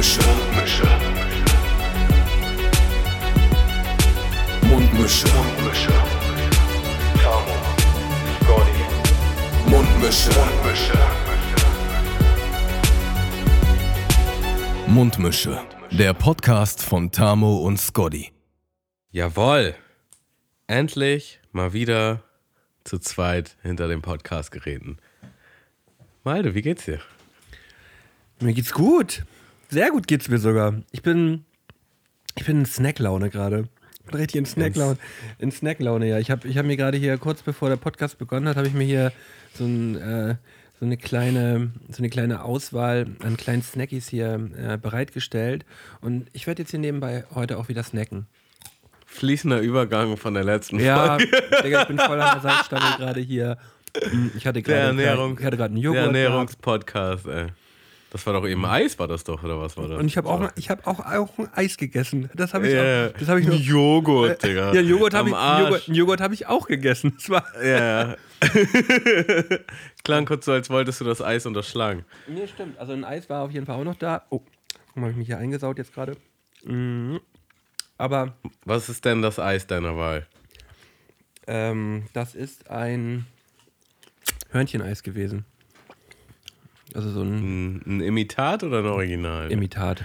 Mundmische. Mundmische. Mundmische. Mundmische. Tamo. Scotty. Mundmische. Mundmische. Mundmische. Der Podcast von Tamo und Scotty. Jawoll. Endlich mal wieder zu zweit hinter dem Podcast-Geräten. Malte, wie geht's dir? Mir geht's gut. Sehr gut geht's mir sogar. Ich bin, ich bin in Snacklaune gerade. Richtig in Snacklaune. In Snacklaune, ja. Ich habe ich hab mir gerade hier, kurz bevor der Podcast begonnen hat, habe ich mir hier so, ein, äh, so, eine kleine, so eine kleine Auswahl an kleinen Snackies hier äh, bereitgestellt. Und ich werde jetzt hier nebenbei heute auch wieder snacken. Fließender Übergang von der letzten Ja, Folge. Digga, ich bin voll an der Salzstange gerade hier. Hm, Ich hatte Der, gerade einen der Joghurt. gehabt. Ernährungspodcast, ey. Das war doch eben Eis, war das doch, oder was war das? Und ich habe auch, ich hab auch, auch ein Eis gegessen. Das habe ich, Ja, auch, das hab ich noch. Joghurt, Digga. Ja, einen Joghurt habe ich. Joghurt, Joghurt hab ich auch gegessen. Das war, Ja, ja. Klang kurz so, als wolltest du das Eis unterschlagen. nee, stimmt. Also ein Eis war auf jeden Fall auch noch da. Oh, guck mal, habe ich mich hier eingesaut jetzt gerade. Mhm. Aber Was ist denn das Eis deiner Wahl? ähm, das ist ein Hörncheneis gewesen. Also so ein Ein, ein Imitat oder ein Original? Imitat.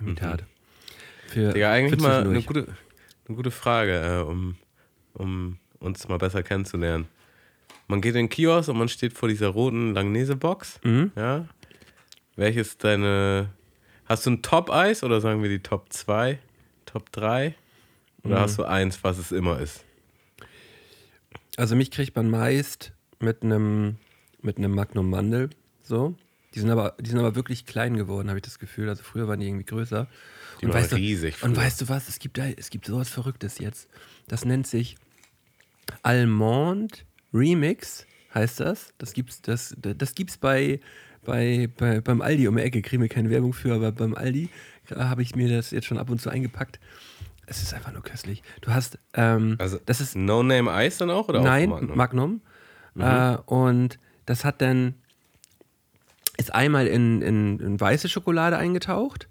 Imitat. Für, Mhm. Digga, eigentlich für mal eine gute, eine gute Frage, äh, um, um uns mal besser kennenzulernen. Man geht in den Kiosk und man steht vor dieser roten Langnese-Box. Mhm. Ja. Welches deine. Hast du ein Top-Eis oder sagen wir die Top 2, Top 3? Oder Mhm. hast du eins, was es immer ist? Also mich kriegt man meist mit einem mit einem Magnum Mandel so. Die sind aber die sind aber wirklich klein geworden, habe ich das Gefühl. Also früher waren die irgendwie größer. Die waren weißt du, riesig Und früher. weißt du was? Es gibt da es gibt sowas Verrücktes jetzt. Das nennt sich Almond Remix heißt das. Das gibt's das das gibt's bei bei, bei beim Aldi um die Ecke. Kriegen wir keine Werbung für, aber beim Aldi äh, habe ich mir das jetzt schon ab und zu eingepackt. Es ist einfach nur köstlich. Du hast ähm, Also, das ist No-Name-Eis dann auch? Oder Nein, auch Magnum. Magnum? Äh, und das hat dann, ist einmal in, in, in weiße Schokolade eingetaucht.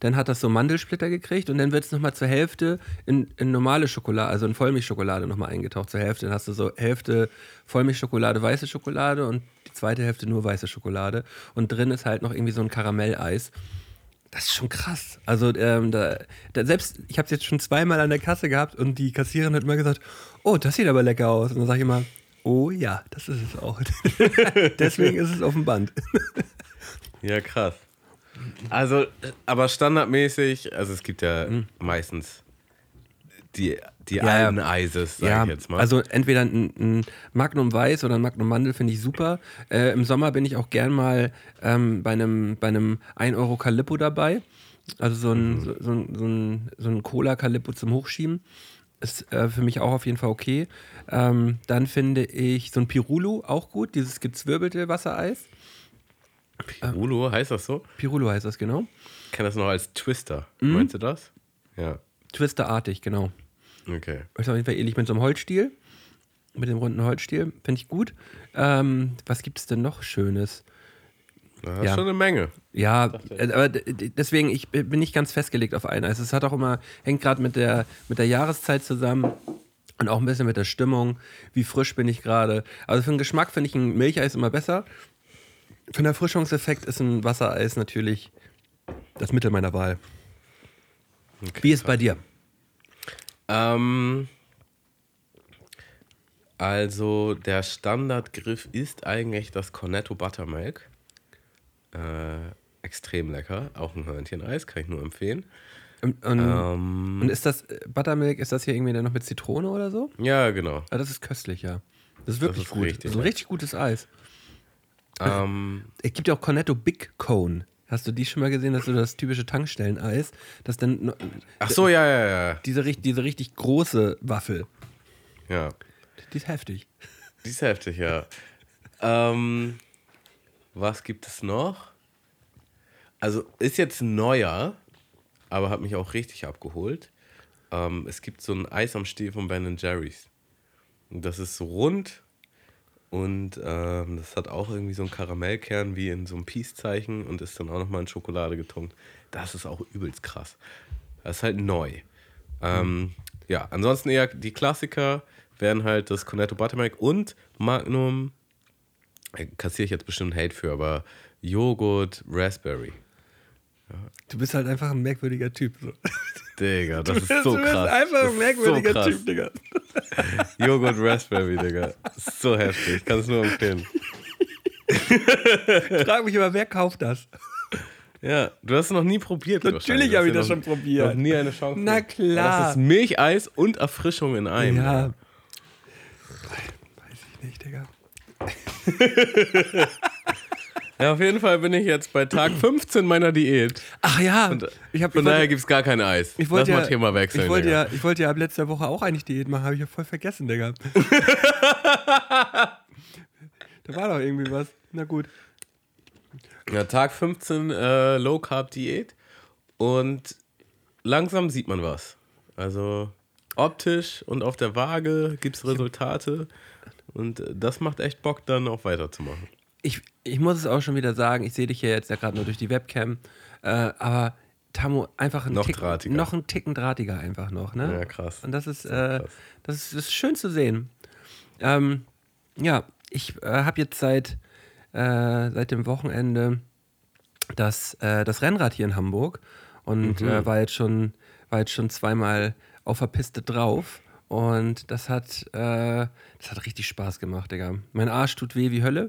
Dann hat das so Mandelsplitter gekriegt und dann wird es nochmal zur Hälfte in, in normale Schokolade, also in Vollmilchschokolade nochmal eingetaucht. Zur Hälfte. Dann hast du so Hälfte Vollmilchschokolade, weiße Schokolade und die zweite Hälfte nur weiße Schokolade. Und drin ist halt noch irgendwie so ein Karamelleis. Das ist schon krass. Also ähm, da, da selbst, ich habe es jetzt schon zweimal an der Kasse gehabt und die Kassiererin hat immer gesagt, oh, das sieht aber lecker aus. Und dann sage ich immer, oh ja, das ist es auch. Deswegen ist es auf dem Band. Ja, krass. Also, aber standardmäßig, also es gibt ja Mhm. meistens die, die ja. alten Eises, sag ja, ich jetzt mal. also entweder ein, ein Magnum Weiß oder ein Magnum Mandel finde ich super. Äh, Im Sommer bin ich auch gern mal ähm, bei einem bei einem 1 Euro Calippo dabei. Also so ein, so, so ein, so ein, so ein Cola Calippo zum Hochschieben. Ist äh, für mich auch auf jeden Fall okay. Ähm, dann finde ich so ein Pirulo auch gut, dieses gezwirbelte Wassereis. Pirulo, heißt das so? Pirulo heißt das genau. Ich kenne das noch als Twister. Mhm. Meinst du das? Ja, Twisterartig, genau. okay. Ist auf jeden Fall ähnlich mit so einem Holzstiel. Mit dem runden Holzstiel. Finde ich gut. Ähm, was gibt es denn noch Schönes? Das ist Ja. schon eine Menge. Ja, aber deswegen, ich bin nicht ganz festgelegt auf ein Eis. Es hat auch immer, hängt gerade mit der, mit der Jahreszeit zusammen und auch ein bisschen mit der Stimmung. Wie frisch bin ich gerade. Also für den Geschmack finde ich ein Milcheis immer besser. Für den Erfrischungseffekt ist ein Wassereis natürlich das Mittel meiner Wahl. Wie ist bei dir? Ähm, also der Standardgriff ist eigentlich das Cornetto Buttermilk. Äh, extrem lecker. Auch ein Hörncheneis, kann ich nur empfehlen. Und, und, Ähm, und ist das äh, Buttermilk, ist das hier irgendwie dann noch mit Zitrone oder so? ja, genau. Ah, das ist köstlich, ja. Das ist wirklich ist gut. richtig das ist ein richtig gutes Eis. Ähm, Es gibt ja auch Cornetto Big Cone. Hast du die schon mal gesehen? Das ist so das typische Tankstellen-Eis. Das dann ach so, ja, ja, ja. diese, diese richtig große Waffel. Ja, Die ist heftig. die ist heftig, ja. Ähm, was gibt es noch? Also ist jetzt neuer, aber hat mich auch richtig abgeholt. Ähm, es gibt so ein Eis am Stiel von Ben Jerry's. Und das ist so rund Und ähm, das hat auch irgendwie so einen Karamellkern wie in so einem Peace-Zeichen und ist dann auch nochmal in Schokolade getunkt. Das ist auch übelst krass. Das ist halt neu. Ähm, ja, ansonsten eher die Klassiker wären halt das Cornetto Buttermilk und Magnum. Äh, Kassiere ich jetzt bestimmt Hate für, aber Joghurt Raspberry. Du bist halt einfach ein merkwürdiger Typ. So. Digga, das ist so du bist krass. einfach ein merkwürdiger so krass. Typ, Digga. Joghurt Raspberry, Digga. So heftig. Kann es nur empfehlen. Ich frage mich immer, wer kauft das? Ja, du hast es noch nie probiert. Natürlich habe ich das hast schon ja noch- probiert. Noch nie eine Chance. Na klar. Das ist Milcheis und Erfrischung in einem. Ja. Weiß ich nicht, Digga. Ja, auf jeden Fall bin ich jetzt bei Tag 15 meiner Diät. Ach ja, Und ich habe Von daher gibt es gar kein Eis. ich wollte Lass ja, mal Thema wechseln. Ich wollte Digga. ja, ich wollte ja ab letzter Woche auch eigentlich Diät machen, habe ich ja voll vergessen, Digga. da war doch irgendwie was. Na gut. Ja, Tag 15 äh, Low Carb Diät und langsam sieht man was. Also optisch und auf der Waage gibt es Resultate und das macht echt Bock, dann auch weiterzumachen. Ich, ich muss es auch schon wieder sagen, ich sehe dich hier jetzt ja gerade nur durch die Webcam, äh, aber Tamu einfach ein Noch Tick, drahtiger. noch ein Ticken drahtiger einfach noch, ne? Ja, krass. Und das ist, äh, das ist, das ist schön zu sehen. Ähm, ja, ich äh, habe jetzt seit, äh, seit dem Wochenende das, äh, das Rennrad hier in Hamburg und Mhm. war, jetzt schon, war jetzt schon zweimal auf der Piste drauf. Und das hat, äh, das hat richtig Spaß gemacht, Digga. Mein Arsch tut weh wie Hölle,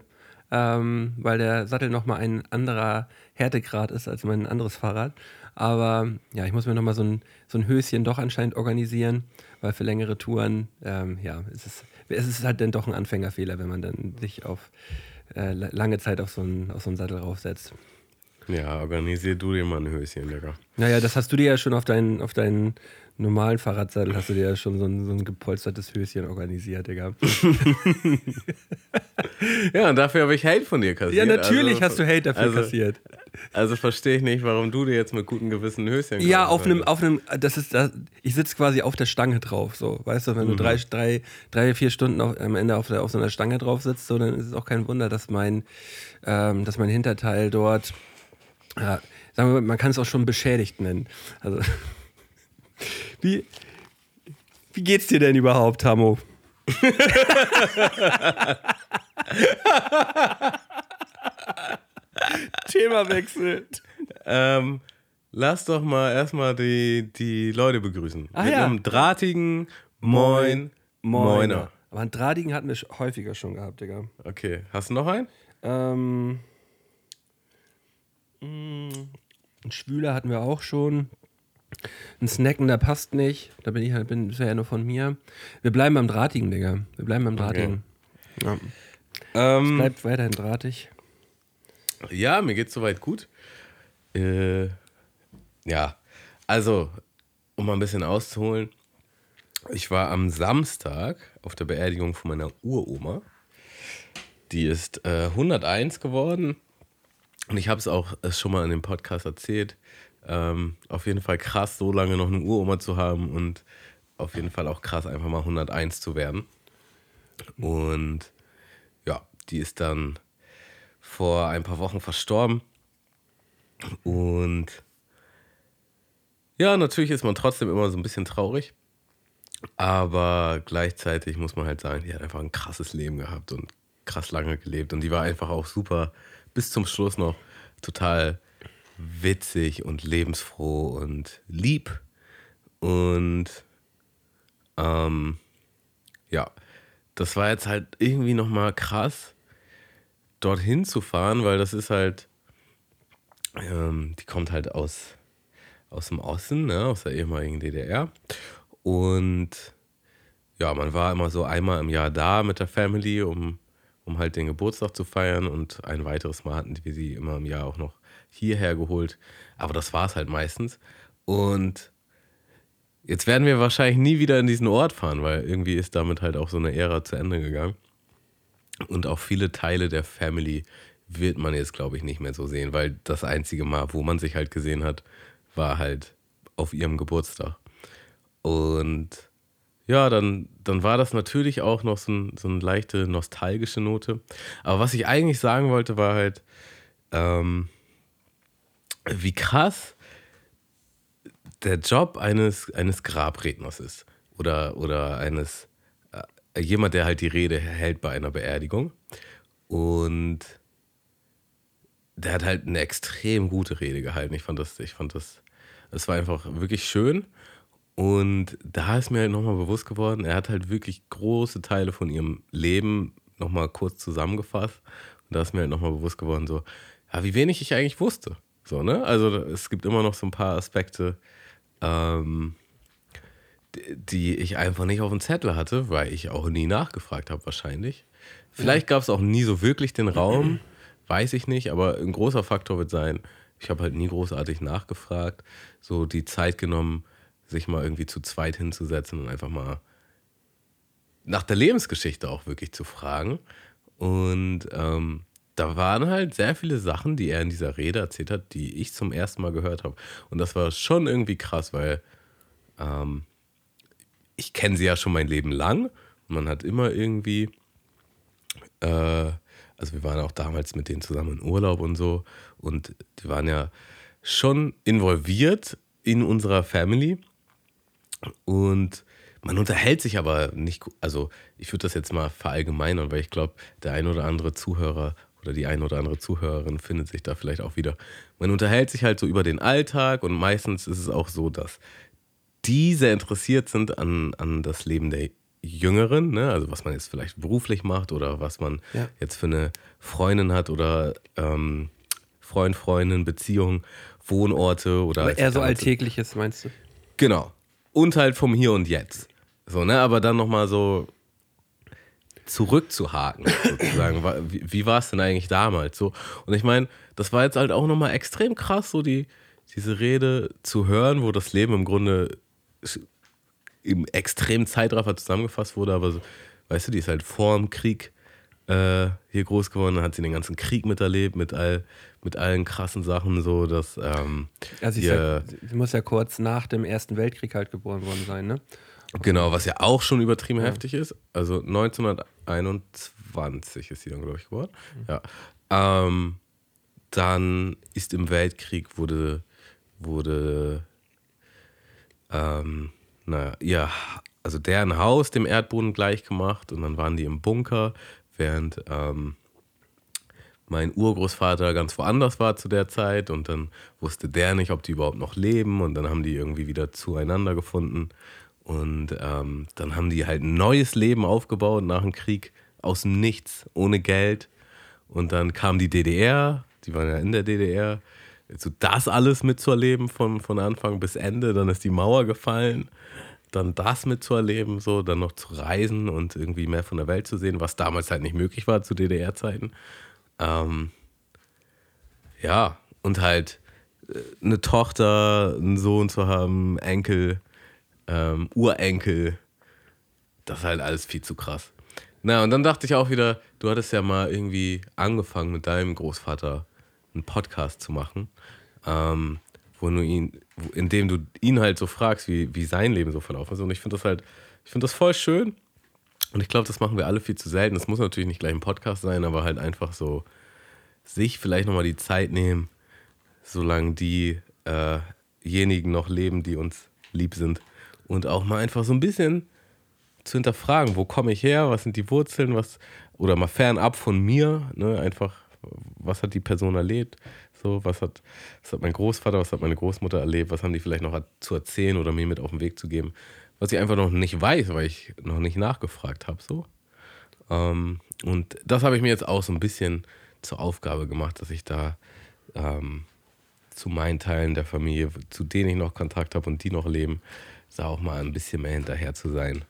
ähm, weil der Sattel nochmal ein anderer Härtegrad ist als mein anderes Fahrrad. Aber ja, ich muss mir nochmal so ein, so ein Höschen doch anscheinend organisieren, weil für längere Touren, ähm, ja, es ist, es ist halt dann doch ein Anfängerfehler, wenn man dann sich auf äh, la- lange Zeit auf so einen, auf so einen Sattel raufsetzt. Ja, organisier du dir mal ein Höschen, Digga. Naja, das hast du dir ja schon auf deinen, auf deinen normalen Fahrradsattel, hast du dir ja schon so ein, so ein gepolstertes Höschen organisiert, Digga. Ja, und dafür habe ich Hate von dir kassiert. Ja, natürlich also, hast du Hate dafür also, kassiert. Also verstehe ich nicht, warum du dir jetzt mit gutem Gewissen ein Höschen Ja, auf einem, auf einem, das ist, das, ich sitze quasi auf der Stange drauf, so, weißt du, wenn du drei, drei, drei, vier Stunden auf, am Ende auf, der, auf so einer Stange drauf sitzt, so, dann ist es auch kein Wunder, dass mein, ähm, dass mein Hinterteil dort, ja, sagen wir mal, man kann es auch schon beschädigt nennen. Also, wie, wie geht's dir denn überhaupt, Tamo? Thema wechselt. Ähm, lass doch mal erstmal die, die Leute begrüßen. Ah, Mit ja. einem drahtigen Moin, Moiner. Aber einen Drahtigen hatten wir häufiger schon gehabt, Digga. Okay, hast du noch einen? Ähm, mh, ein Schwüler hatten wir auch schon. Ein Snacken, der passt nicht. Da bin ich halt, bin, das wäre ja nur von mir. Wir bleiben beim Drahtigen, Digga. Wir bleiben beim Drahtigen. Ja. Ähm, Bleibt weiterhin drahtig. ja, mir geht's soweit gut. Äh, ja, also, um mal ein bisschen auszuholen. Ich war am Samstag auf der Beerdigung von meiner Uroma. Die ist äh, 101 geworden. Und ich habe es auch äh, schon mal in dem Podcast erzählt. Ähm, auf jeden Fall krass, so lange noch eine Uroma zu haben und auf jeden Fall auch krass, einfach mal 101 zu werden. Und ja, die ist dann vor ein paar Wochen verstorben. Und ja, natürlich ist man trotzdem immer so ein bisschen traurig. Aber gleichzeitig muss man halt sagen, die hat einfach ein krasses Leben gehabt und krass lange gelebt. Und die war einfach auch super bis zum Schluss noch total witzig und lebensfroh und lieb. Und ähm, ja, das war jetzt halt irgendwie nochmal krass, dorthin zu fahren, weil das ist halt, ähm, die kommt halt aus, aus dem Osten, ne, aus der ehemaligen DDR. Und ja, man war immer so einmal im Jahr da mit der Family, um, um halt den Geburtstag zu feiern. Und ein weiteres Mal hatten wir sie immer im Jahr auch noch hierher geholt. Aber das war es halt meistens. Und jetzt werden wir wahrscheinlich nie wieder in diesen Ort fahren, weil irgendwie ist damit halt auch so eine Ära zu Ende gegangen. Und auch viele Teile der Family wird man jetzt, glaube ich, nicht mehr so sehen, weil das einzige Mal, wo man sich halt gesehen hat, war halt auf ihrem Geburtstag. Und ja, dann, dann war das natürlich auch noch so, ein, so eine leichte nostalgische Note. Aber was ich eigentlich sagen wollte, war halt, ähm, wie krass der Job eines, eines Grabredners ist. Oder, oder eines, äh, jemand, der halt die Rede hält bei einer Beerdigung. Und der hat halt eine extrem gute Rede gehalten. Ich fand das, ich fand das, es war einfach wirklich schön. Und da ist mir halt nochmal bewusst geworden, er hat halt wirklich große Teile von ihrem Leben nochmal kurz zusammengefasst. Und da ist mir halt nochmal bewusst geworden, so, ja, wie wenig ich eigentlich wusste. So, ne? Also es gibt immer noch so ein paar Aspekte, ähm, die ich einfach nicht auf dem Zettel hatte, weil ich auch nie nachgefragt habe, wahrscheinlich. Vielleicht gab es auch nie so wirklich den Raum, weiß ich nicht, aber ein großer Faktor wird sein, ich habe halt nie großartig nachgefragt, so die Zeit genommen, sich mal irgendwie zu zweit hinzusetzen und einfach mal nach der Lebensgeschichte auch wirklich zu fragen. Und ähm, da waren halt sehr viele Sachen, die er in dieser Rede erzählt hat, die ich zum ersten Mal gehört habe. Und das war schon irgendwie krass, weil ähm, ich kenne sie ja schon mein Leben lang. Man hat immer irgendwie, äh, also wir waren auch damals mit denen zusammen in Urlaub und so. Und die waren ja schon involviert in unserer Family. Und man unterhält sich aber nicht, also ich würde das jetzt mal verallgemeinern, weil ich glaube, der ein oder andere Zuhörer oder die ein oder andere Zuhörerin findet sich da vielleicht auch wieder. Man unterhält sich halt so über den Alltag und meistens ist es auch so, dass die sehr interessiert sind an, an das Leben der Jüngeren, ne? also was man jetzt vielleicht beruflich macht oder was man ja. jetzt für eine Freundin hat oder ähm, Freund, Freundin, Beziehung, Wohnorte oder. Aber eher so Alltägliches, meinst du? Genau. Und halt vom Hier und Jetzt. So, ne? Aber dann nochmal so zurückzuhaken, sozusagen. Wie, wie war es denn eigentlich damals? So. Und ich meine, das war jetzt halt auch nochmal extrem krass, so die, diese Rede zu hören, wo das Leben im Grunde im extremen Zeitraffer zusammengefasst wurde, aber so, weißt du, die ist halt vor dem Krieg äh, hier groß geworden, dann hat sie den ganzen Krieg miterlebt, mit, all, mit allen krassen Sachen, so dass. Ähm, also ja, sie muss ja kurz nach dem Ersten Weltkrieg halt geboren worden sein, ne? Genau, was ja auch schon übertrieben ja. heftig ist. Also 1921 ist sie dann, glaube ich, geworden. Ja. Ähm, dann ist im Weltkrieg wurde, wurde ähm, naja, ja, also deren Haus dem Erdboden gleich gemacht und dann waren die im Bunker, während ähm, mein Urgroßvater ganz woanders war zu der Zeit und dann wusste der nicht, ob die überhaupt noch leben und dann haben die irgendwie wieder zueinander gefunden und ähm, dann haben die halt ein neues Leben aufgebaut nach dem Krieg aus dem Nichts, ohne Geld. Und dann kam die DDR, die waren ja in der DDR. So das alles mitzuerleben von, von Anfang bis Ende. Dann ist die Mauer gefallen. Dann das mitzuerleben, so, dann noch zu reisen und irgendwie mehr von der Welt zu sehen, was damals halt nicht möglich war zu DDR-Zeiten. Ähm, ja, und halt äh, eine Tochter, einen Sohn zu haben, Enkel, ähm, Urenkel. Das ist halt alles viel zu krass. Na, und dann dachte ich auch wieder, du hattest ja mal irgendwie angefangen mit deinem Großvater einen Podcast zu machen, ähm, wo du ihn, in dem du ihn halt so fragst, wie, wie sein Leben so verlaufen ist. Und ich finde das halt, ich finde das voll schön. Und ich glaube, das machen wir alle viel zu selten. Das muss natürlich nicht gleich ein Podcast sein, aber halt einfach so sich vielleicht nochmal die Zeit nehmen, solange diejenigen äh noch leben, die uns lieb sind, und auch mal einfach so ein bisschen zu hinterfragen, wo komme ich her, was sind die Wurzeln, was oder mal fernab von mir, ne, einfach was hat die Person erlebt, so was hat, was hat mein Großvater, was hat meine Großmutter erlebt, was haben die vielleicht noch zu erzählen oder mir mit auf den Weg zu geben, was ich einfach noch nicht weiß, weil ich noch nicht nachgefragt habe, so. Ähm, und das habe ich mir jetzt auch so ein bisschen zur Aufgabe gemacht, dass ich da ähm, zu meinen Teilen der Familie, zu denen ich noch Kontakt habe und die noch leben, da auch mal ein bisschen mehr hinterher zu sein.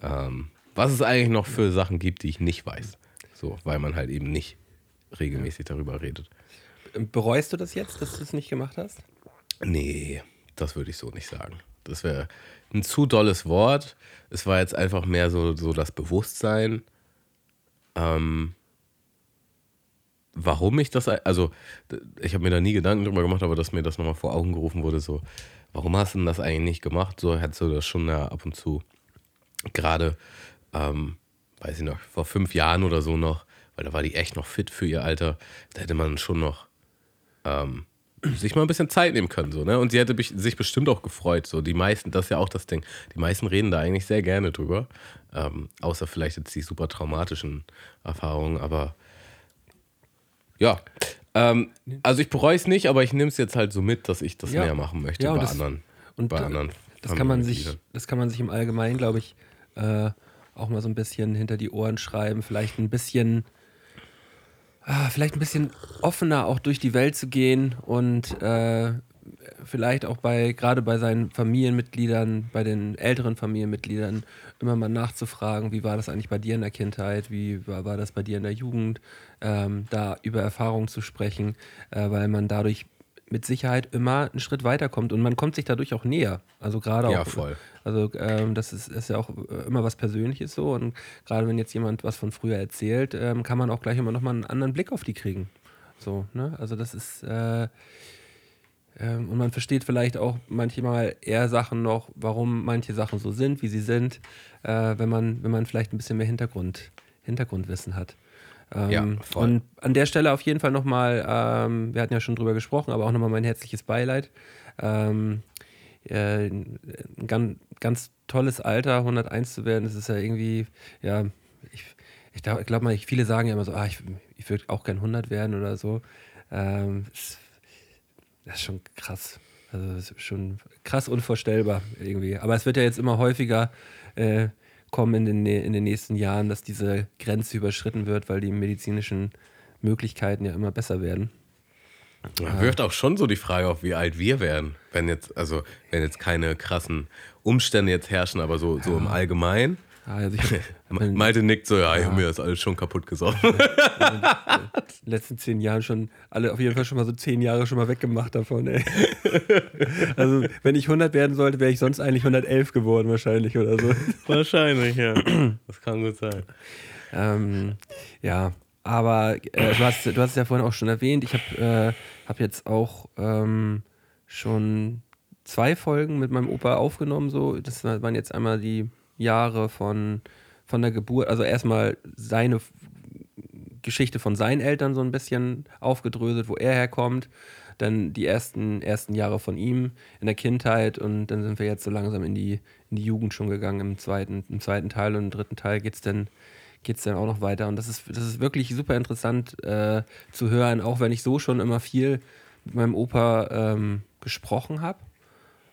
Ähm, was es eigentlich noch für Sachen gibt, die ich nicht weiß. So, weil man halt eben nicht regelmäßig darüber redet. Bereust du das jetzt, dass du es nicht gemacht hast? Nee, das würde ich so nicht sagen. Das wäre ein zu dolles Wort. Es war jetzt einfach mehr so, so das Bewusstsein. Ähm, warum ich das, also ich habe mir da nie Gedanken drüber gemacht, aber dass mir das nochmal vor Augen gerufen wurde, so, warum hast du denn das eigentlich nicht gemacht? So hättest du das schon ja, ab und zu gerade, ähm, weiß ich noch, vor fünf Jahren oder so noch, weil da war die echt noch fit für ihr Alter, da hätte man schon noch ähm, sich mal ein bisschen Zeit nehmen können. So, ne? Und sie hätte sich bestimmt auch gefreut. So. Die meisten, das ist ja auch das Ding, die meisten reden da eigentlich sehr gerne drüber. Ähm, außer vielleicht jetzt die super traumatischen Erfahrungen, aber ja. Ähm, also ich bereue es nicht, aber ich nehme es jetzt halt so mit, dass ich das Ja. mehr machen möchte Ja, und bei das- anderen. Und bei anderen das kann man sich, das kann man sich im Allgemeinen, glaube ich, äh, auch mal so ein bisschen hinter die Ohren schreiben. Vielleicht ein bisschen, ah, vielleicht ein bisschen offener auch durch die Welt zu gehen und äh, vielleicht auch bei, gerade bei seinen Familienmitgliedern, bei den älteren Familienmitgliedern, immer mal nachzufragen, wie war das eigentlich bei dir in der Kindheit, wie war, war das bei dir in der Jugend, ähm, da über Erfahrungen zu sprechen, äh, weil man dadurch mit Sicherheit immer einen Schritt weiterkommt und man kommt sich dadurch auch näher. Also gerade auch. Ja, voll. Also ähm, das ist, ist ja auch äh, immer was Persönliches so und gerade wenn jetzt jemand was von früher erzählt, ähm, kann man auch gleich immer nochmal einen anderen Blick auf die kriegen. So, ne? Also das ist äh, ähm, und man versteht vielleicht auch manchmal eher Sachen noch, warum manche Sachen so sind, wie sie sind, äh, wenn man, wenn man vielleicht ein bisschen mehr Hintergrund, Hintergrundwissen hat. Ähm, Ja, voll. Und an der Stelle auf jeden Fall nochmal, ähm, wir hatten ja schon drüber gesprochen, aber auch nochmal mein herzliches Beileid. Ähm, äh, ein ganz, ganz tolles Alter, 101 zu werden, das ist ja irgendwie, ja, ich, ich glaube glaub mal, ich, viele sagen ja immer so, ah, ich, ich würde auch gern 100 werden oder so. Ähm, das ist schon krass. Also das ist schon krass unvorstellbar irgendwie. Aber es wird ja jetzt immer häufiger äh, kommen in den, in den nächsten Jahren, dass diese Grenze überschritten wird, weil die medizinischen Möglichkeiten ja immer besser werden. Ja, wirft auch schon so die Frage auf, wie alt wir wären, wenn jetzt, also wenn jetzt keine krassen Umstände jetzt herrschen, aber so, so im Allgemeinen. Also ich Malte nickt so, ja, ich habe mir das alles schon kaputt gesoffen. letzten zehn Jahren schon alle auf jeden Fall schon mal so zehn Jahre schon mal weggemacht davon. Ey. Also wenn ich 100 werden sollte, wäre ich sonst eigentlich 111 geworden wahrscheinlich oder so. Wahrscheinlich, ja. Das kann gut sein. Ähm, ja, aber äh, du, hast, du hast es ja vorhin auch schon erwähnt. Ich habe äh, hab jetzt auch ähm, schon zwei Folgen mit meinem Opa aufgenommen. So. Das waren jetzt einmal die Jahre von, von der Geburt. Also erstmal seine Geschichte von seinen Eltern so ein bisschen aufgedröselt, wo er herkommt. Dann die ersten, ersten Jahre von ihm in der Kindheit und dann sind wir jetzt so langsam in die, in die Jugend schon gegangen im zweiten, im zweiten Teil und im dritten Teil geht es dann, dann auch noch weiter. Und das ist, das ist wirklich super interessant äh, zu hören, auch wenn ich so schon immer viel mit meinem Opa ähm, gesprochen habe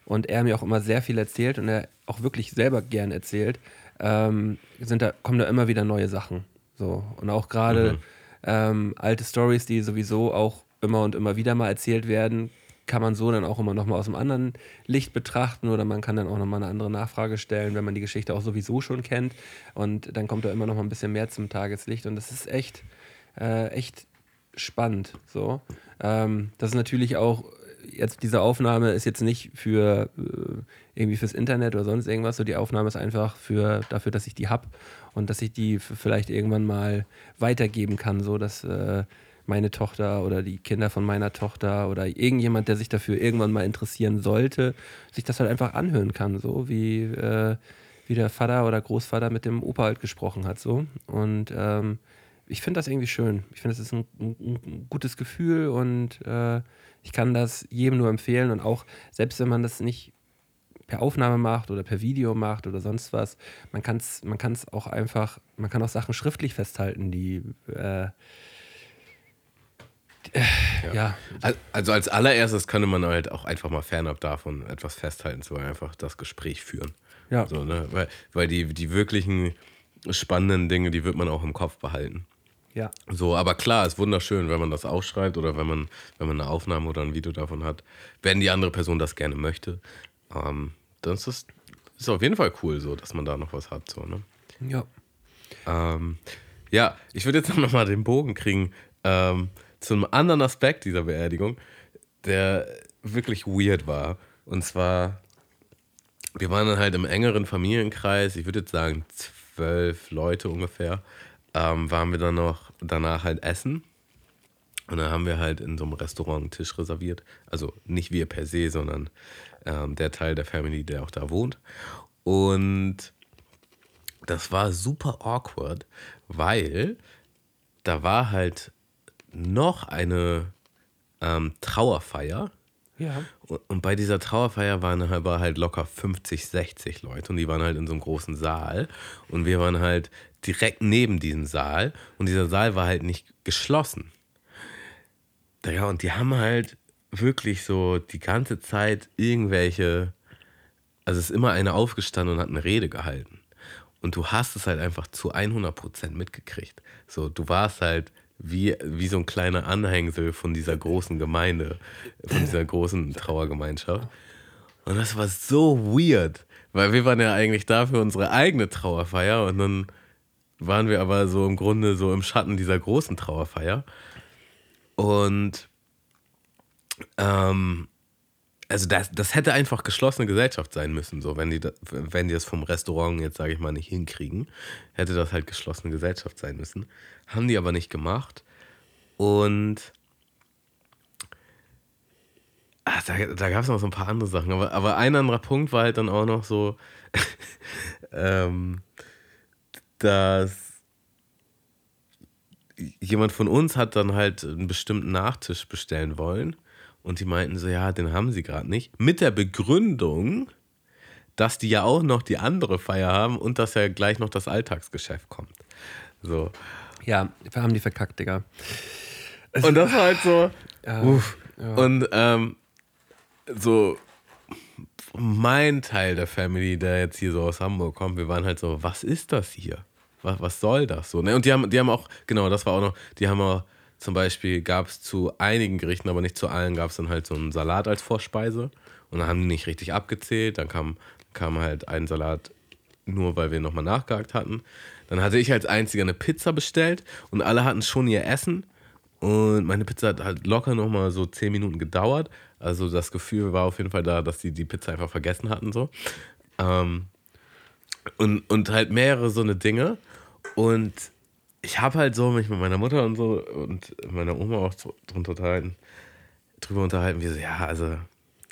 und er mir auch immer sehr viel erzählt und er auch wirklich selber gern erzählt, ähm, sind da, kommen da immer wieder neue Sachen. So. Und auch gerade ähm, alte Stories, die sowieso auch immer und immer wieder mal erzählt werden, kann man so dann auch immer nochmal aus einem anderen Licht betrachten oder man kann dann auch nochmal eine andere Nachfrage stellen, wenn man die Geschichte auch sowieso schon kennt. Und dann kommt da immer noch mal ein bisschen mehr zum Tageslicht. Und das ist echt, äh, echt spannend. So. Ähm, das ist natürlich auch, jetzt diese Aufnahme ist jetzt nicht für äh, irgendwie fürs Internet oder sonst irgendwas. So die Aufnahme ist einfach für, dafür, dass ich die hab und dass ich die vielleicht irgendwann mal weitergeben kann, so dass äh, meine Tochter oder die Kinder von meiner Tochter oder irgendjemand, der sich dafür irgendwann mal interessieren sollte, sich das halt einfach anhören kann, so wie, äh, wie der Vater oder Großvater mit dem Opa halt gesprochen hat, so. Und ähm, ich finde das irgendwie schön. Ich finde, es ist ein, ein, ein gutes Gefühl und äh, ich kann das jedem nur empfehlen und auch, selbst wenn man das nicht per Aufnahme macht oder per Video macht oder sonst was, man kann es man kann's auch einfach, man kann auch Sachen schriftlich festhalten, die äh, ja. Al- Also als allererstes könnte man halt auch einfach mal fernab davon etwas festhalten, so einfach das Gespräch führen. Ja. So, ne? Weil, weil die, die wirklichen spannenden Dinge, die wird man auch im Kopf behalten. Ja. So, aber klar, ist wunderschön, wenn man das aufschreibt oder wenn man, wenn man eine Aufnahme oder ein Video davon hat. Wenn die andere Person das gerne möchte, ähm, dann ist das ist auf jeden Fall cool, so, dass man da noch was hat. So, ne? Ja. Ähm, ja, ich würde jetzt noch mal den Bogen kriegen ähm, zum anderen Aspekt dieser Beerdigung, der wirklich weird war. Und zwar, wir waren dann halt im engeren Familienkreis, ich würde jetzt sagen zwölf Leute ungefähr, ähm, waren wir dann noch danach halt essen. Und dann haben wir halt in so einem Restaurant einen Tisch reserviert. Also nicht wir per se, sondern ähm, der Teil der Family, der auch da wohnt. Und das war super awkward, weil da war halt noch eine ähm, Trauerfeier. Ja. Und, bei dieser Trauerfeier waren aber halt locker 50, 60 Leute und die waren halt in so einem großen Saal und wir waren halt direkt neben diesem Saal und dieser Saal war halt nicht geschlossen. Ja, und die haben halt wirklich so die ganze Zeit irgendwelche, also es ist immer einer aufgestanden und hat eine Rede gehalten. Und du hast es halt einfach zu 100% mitgekriegt. So, du warst halt wie, wie so ein kleiner Anhängsel von dieser großen Gemeinde, von dieser großen Trauergemeinschaft. Und das war so weird, weil wir waren ja eigentlich da für unsere eigene Trauerfeier und dann waren wir aber so im Grunde so im Schatten dieser großen Trauerfeier. Und ähm, also das, das hätte einfach geschlossene Gesellschaft sein müssen, so wenn die, da, wenn die das vom Restaurant jetzt, sage ich mal, nicht hinkriegen, hätte das halt geschlossene Gesellschaft sein müssen. Haben die aber nicht gemacht. Und ach, da, da gab es noch so ein paar andere Sachen. Aber, aber ein anderer Punkt war halt dann auch noch so, ähm, dass jemand von uns hat dann halt einen bestimmten Nachtisch bestellen wollen. Und die meinten so, ja, den haben sie gerade nicht. Mit der Begründung, dass die ja auch noch die andere Feier haben und dass ja gleich noch das Alltagsgeschäft kommt. So. Ja, wir haben die verkackt, Digga. Und das war halt so. Ja, uff. ja. Und ähm, so mein Teil der Family, der jetzt hier so aus Hamburg kommt, wir waren halt so, was ist das hier? Was, was soll das so? Ne? Und die haben, die haben auch, genau, das war auch noch, die haben auch zum Beispiel gab es zu einigen Gerichten, aber nicht zu allen, gab es dann halt so einen Salat als Vorspeise. Und dann haben die nicht richtig abgezählt. Dann kam, kam halt ein Salat, nur weil wir nochmal nachgehakt hatten. Dann hatte ich als einziger eine Pizza bestellt und alle hatten schon ihr Essen. Und meine Pizza hat halt locker nochmal so 10 Minuten gedauert. Also das Gefühl war auf jeden Fall da, dass sie die Pizza einfach vergessen hatten. So. Ähm, und, und halt mehrere so eine Dinge. Und ich habe halt so mich mit meiner Mutter und so und meiner Oma auch drunter unterhalten, drüber unterhalten, wie so, ja, also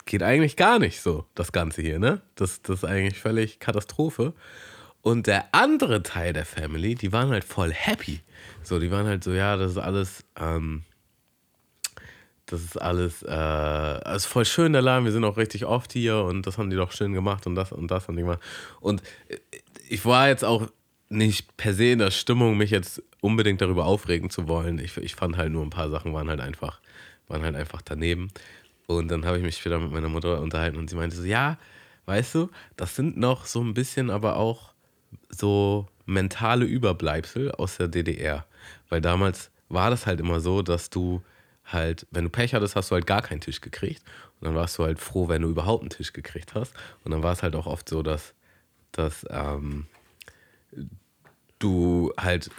geht eigentlich gar nicht so, das Ganze hier, ne? Das, das ist eigentlich völlig Katastrophe. Und der andere Teil der Family, die waren halt voll happy. So, die waren halt so, ja, das ist alles, ähm, das ist alles, äh, ist voll schön, der Laden, wir sind auch richtig oft hier und das haben die doch schön gemacht und das und das haben die gemacht. Und ich war jetzt auch nicht per se in der Stimmung, mich jetzt unbedingt darüber aufregen zu wollen. Ich, ich fand halt nur ein paar Sachen waren halt einfach, waren halt einfach daneben. Und dann habe ich mich wieder mit meiner Mutter unterhalten und sie meinte so, ja, weißt du, das sind noch so ein bisschen aber auch so mentale Überbleibsel aus der DDR. Weil damals war das halt immer so, dass du halt, wenn du Pech hattest, hast du halt gar keinen Tisch gekriegt. Und dann warst du halt froh, wenn du überhaupt einen Tisch gekriegt hast. Und dann war es halt auch oft so, dass, dass ähm, du halt,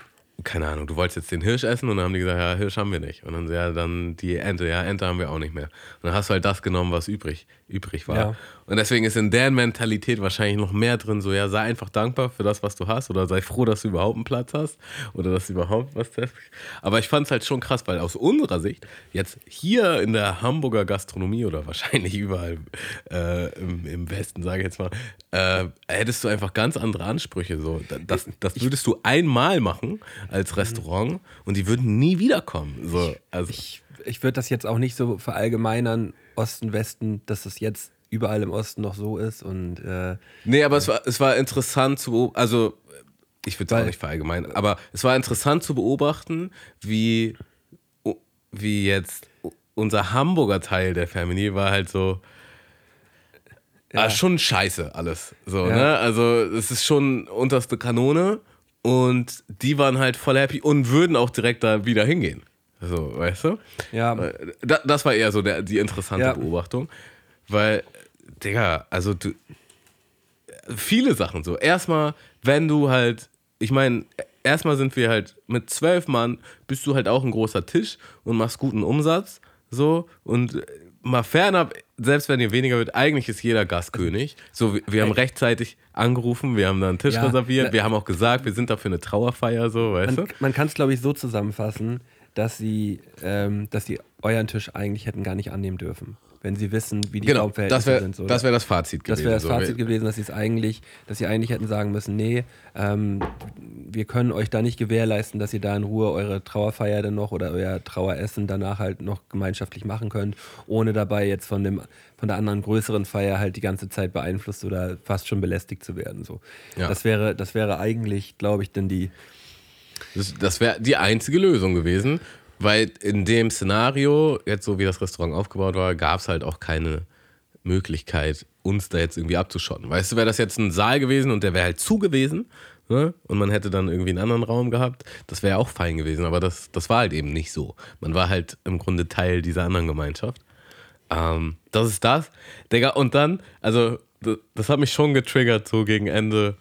keine Ahnung, du wolltest jetzt den Hirsch essen und dann haben die gesagt, ja, Hirsch haben wir nicht. Und dann, ja, dann die Ente, ja, Ente haben wir auch nicht mehr. Und dann hast du halt das genommen, was übrig, übrig war. Ja. Und deswegen ist in deren Mentalität wahrscheinlich noch mehr drin, so, ja, sei einfach dankbar für das, was du hast oder sei froh, dass du überhaupt einen Platz hast oder dass du überhaupt was hast. Aber ich fand es halt schon krass, weil aus unserer Sicht, jetzt hier in der Hamburger Gastronomie oder wahrscheinlich überall äh, im, im Westen, sage ich jetzt mal, äh, hättest du einfach ganz andere Ansprüche. So. Das, das würdest du einmal machen als Restaurant und die würden nie wiederkommen. So. Also, Ich, ich würde das jetzt auch nicht so verallgemeinern, Osten, Westen, dass das jetzt überall im Osten noch so ist und äh, Nee, aber es war, es war interessant zu beobachten, also ich würde es auch nicht verallgemeinern, aber es war interessant zu beobachten, wie, wie jetzt unser Hamburger Teil der Family war halt so, ah, schon scheiße alles. So, Ja. ne? Also es ist schon unterste Kanone und die waren halt voll happy und würden auch direkt da wieder hingehen. So, weißt du? ja, Da, das war eher so der, die interessante Ja. Beobachtung. Weil, Digga, also du. Viele Sachen so. Erstmal, wenn du halt, ich meine, erstmal sind wir halt mit zwölf Mann, bist du halt auch ein großer Tisch und machst guten Umsatz. So. Und äh, mal fernab, selbst wenn ihr weniger wird, eigentlich ist jeder Gastkönig. So, wir, wir haben rechtzeitig angerufen, wir haben da einen Tisch Ja, reserviert, wir haben auch gesagt, wir sind da für eine Trauerfeier, so, weißt du? man, man kann es glaube ich so zusammenfassen, dass sie, ähm, dass sie euren Tisch eigentlich hätten gar nicht annehmen dürfen. wenn sie wissen, wie die Genau, Raumverhältnisse das wäre sind. So. das, wär das Fazit Das gewesen. wäre das so. Fazit gewesen, dass sie es eigentlich, dass sie eigentlich hätten sagen müssen, nee, ähm, wir können euch da nicht gewährleisten, dass ihr da in Ruhe eure Trauerfeier dann noch oder euer Traueressen danach halt noch gemeinschaftlich machen könnt, ohne dabei jetzt von dem von der anderen größeren Feier halt die ganze Zeit beeinflusst oder fast schon belästigt zu werden. So. Ja. Das wäre, das wäre eigentlich, glaube ich, denn die. Das, das wäre die einzige Lösung gewesen, weil in dem Szenario, jetzt so wie das Restaurant aufgebaut war, gab es halt auch keine Möglichkeit, uns da jetzt irgendwie abzuschotten. Weißt du, wäre das jetzt ein Saal gewesen und der wäre halt zu gewesen ne? und man hätte dann irgendwie einen anderen Raum gehabt, das wäre auch fein gewesen, aber das, das war halt eben nicht so. Man war halt im Grunde Teil dieser anderen Gemeinschaft. Ähm, das ist das. Digga, und dann, also, das, das hat mich schon getriggert, so gegen Ende.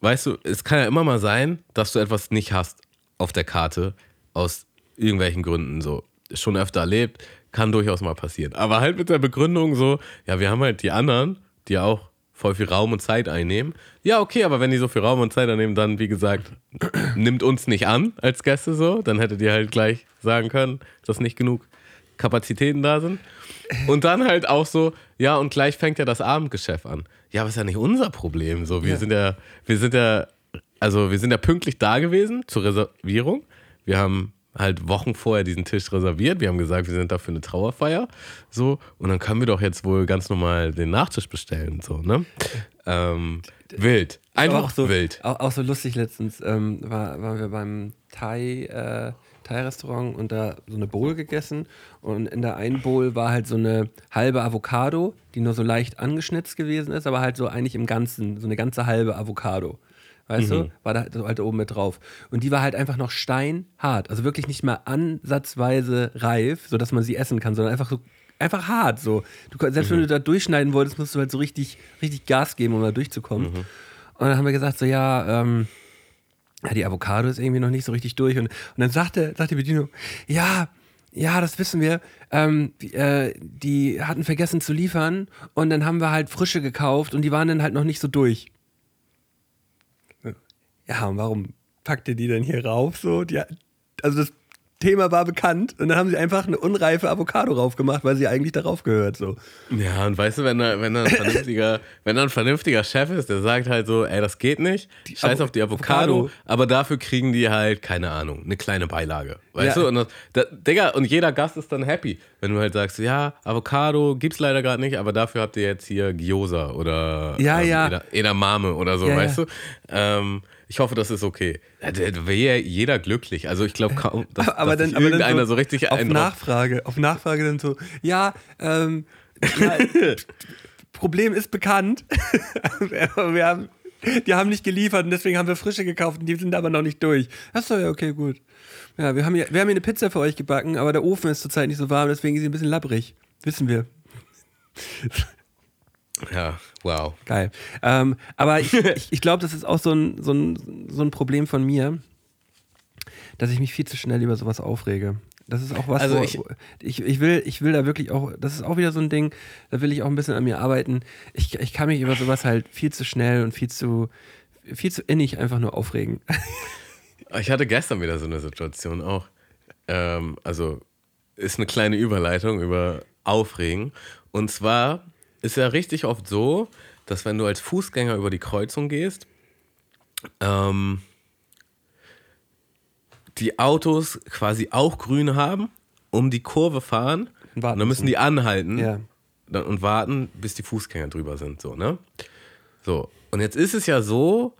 Weißt du, es kann ja immer mal sein, dass du etwas nicht hast auf der Karte, aus irgendwelchen Gründen so. Schon öfter erlebt, kann durchaus mal passieren. Aber halt mit der Begründung so, ja, wir haben halt die anderen, die auch voll viel Raum und Zeit einnehmen. Ja, okay, aber wenn die so viel Raum und Zeit einnehmen, dann, wie gesagt, nimmt uns nicht an als Gäste so. Dann hättet ihr halt gleich sagen können, dass nicht genug Kapazitäten da sind. Und dann halt auch so, ja, und gleich fängt ja das Abendgeschäft an. Ja, aber ist ja nicht unser Problem. So, wir Ja. sind ja, wir sind ja, also wir sind ja pünktlich da gewesen zur Reservierung. Wir haben halt Wochen vorher diesen Tisch reserviert. Wir haben gesagt, wir sind da für eine Trauerfeier. So, und dann können wir doch jetzt wohl ganz normal den Nachtisch bestellen. So, ne? Ähm, wild. Einfach auch so, wild. Auch, auch so lustig letztens ähm, war, waren wir beim Thai, äh, Thai-Restaurant und da so eine Bowl gegessen und in der einen Bowl war halt so eine halbe Avocado, die nur so leicht angeschnitzt gewesen ist, aber halt so eigentlich im Ganzen, so eine ganze halbe Avocado. Weißt du? War da halt oben mit drauf. Und die war halt einfach noch steinhart. Also wirklich nicht mal ansatzweise reif, sodass man sie essen kann, sondern einfach so einfach hart. So. Du, selbst wenn du da durchschneiden wolltest, musst du halt so richtig, richtig Gas geben, um da durchzukommen. Und dann haben wir gesagt, so ja, ähm, ja, die Avocado ist irgendwie noch nicht so richtig durch. Und, und dann sagte, sagte die Bedienung, ja, ja, das wissen wir. Ähm, die, äh, die hatten vergessen zu liefern und dann haben wir halt frische gekauft und die waren dann halt noch nicht so durch. Ja, und warum packt ihr die denn hier rauf? So, die, also das Thema war bekannt und dann haben sie einfach eine unreife Avocado raufgemacht, weil sie eigentlich darauf gehört. So. Ja, und weißt du, wenn da, wenn da, ein, vernünftiger, wenn da ein vernünftiger Chef ist, der sagt halt so, ey, das geht nicht, scheiß Avo- auf die Avocado, Avocado. aber dafür kriegen die halt, keine Ahnung, eine kleine Beilage. Weißt Ja. du? Und, das, da, Digga, und jeder Gast ist dann happy, wenn du halt sagst, ja, Avocado gibt's leider gerade nicht, aber dafür habt ihr jetzt hier Gyoza oder Ja, ähm, ja. Eda- Edamame oder so, Ja, weißt du? Ähm, ich hoffe, das ist okay. Da wäre jeder glücklich. Also ich glaube kaum, dass, aber dass dann, sich aber dann irgendeiner so, richtig auf Nachfrage, auf Nachfrage dann so, ja, ähm, ja, Problem ist bekannt. wir haben, die haben nicht geliefert und deswegen haben wir frische gekauft und die sind aber noch nicht durch. Achso, ja, okay, gut. Ja, wir haben, hier, wir haben hier eine Pizza für euch gebacken, aber der Ofen ist zurzeit nicht so warm, deswegen ist sie ein bisschen labbrig. Wissen wir. Ja, wow. Geil. Ähm, aber ich, ich, ich glaube, das ist auch so ein, so, ein, so ein Problem von mir, dass ich mich viel zu schnell über sowas aufrege. Das ist auch was, Also ich- wo- ich, ich, will, ich will da wirklich auch, das ist auch wieder so ein Ding, da will ich auch ein bisschen an mir arbeiten. Ich, ich kann mich über sowas halt viel zu schnell und viel zu, viel zu innig einfach nur aufregen. Ich hatte gestern wieder so eine Situation auch. Ähm, also ist eine kleine Überleitung über Aufregen. Und zwar ist ja richtig oft so, dass wenn du als Fußgänger über die Kreuzung gehst, ähm, die Autos quasi auch grün haben, um die Kurve fahren. Und dann müssen die anhalten Ja. und warten, bis die Fußgänger drüber sind. So, ne? So. Und jetzt ist es ja so,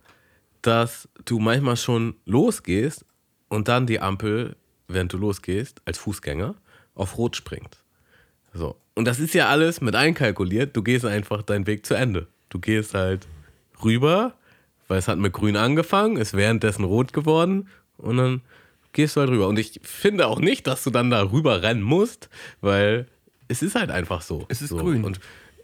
dass du manchmal schon losgehst und dann die Ampel, während du losgehst, als Fußgänger auf Rot springt. So. Und das ist ja alles mit einkalkuliert. Du gehst einfach deinen Weg zu Ende. Du gehst halt rüber, weil es hat mit grün angefangen, ist währenddessen rot geworden und dann gehst du halt rüber. Und ich finde auch nicht, dass du dann da rüber rennen musst, weil es ist halt einfach so. Es ist so. grün. Und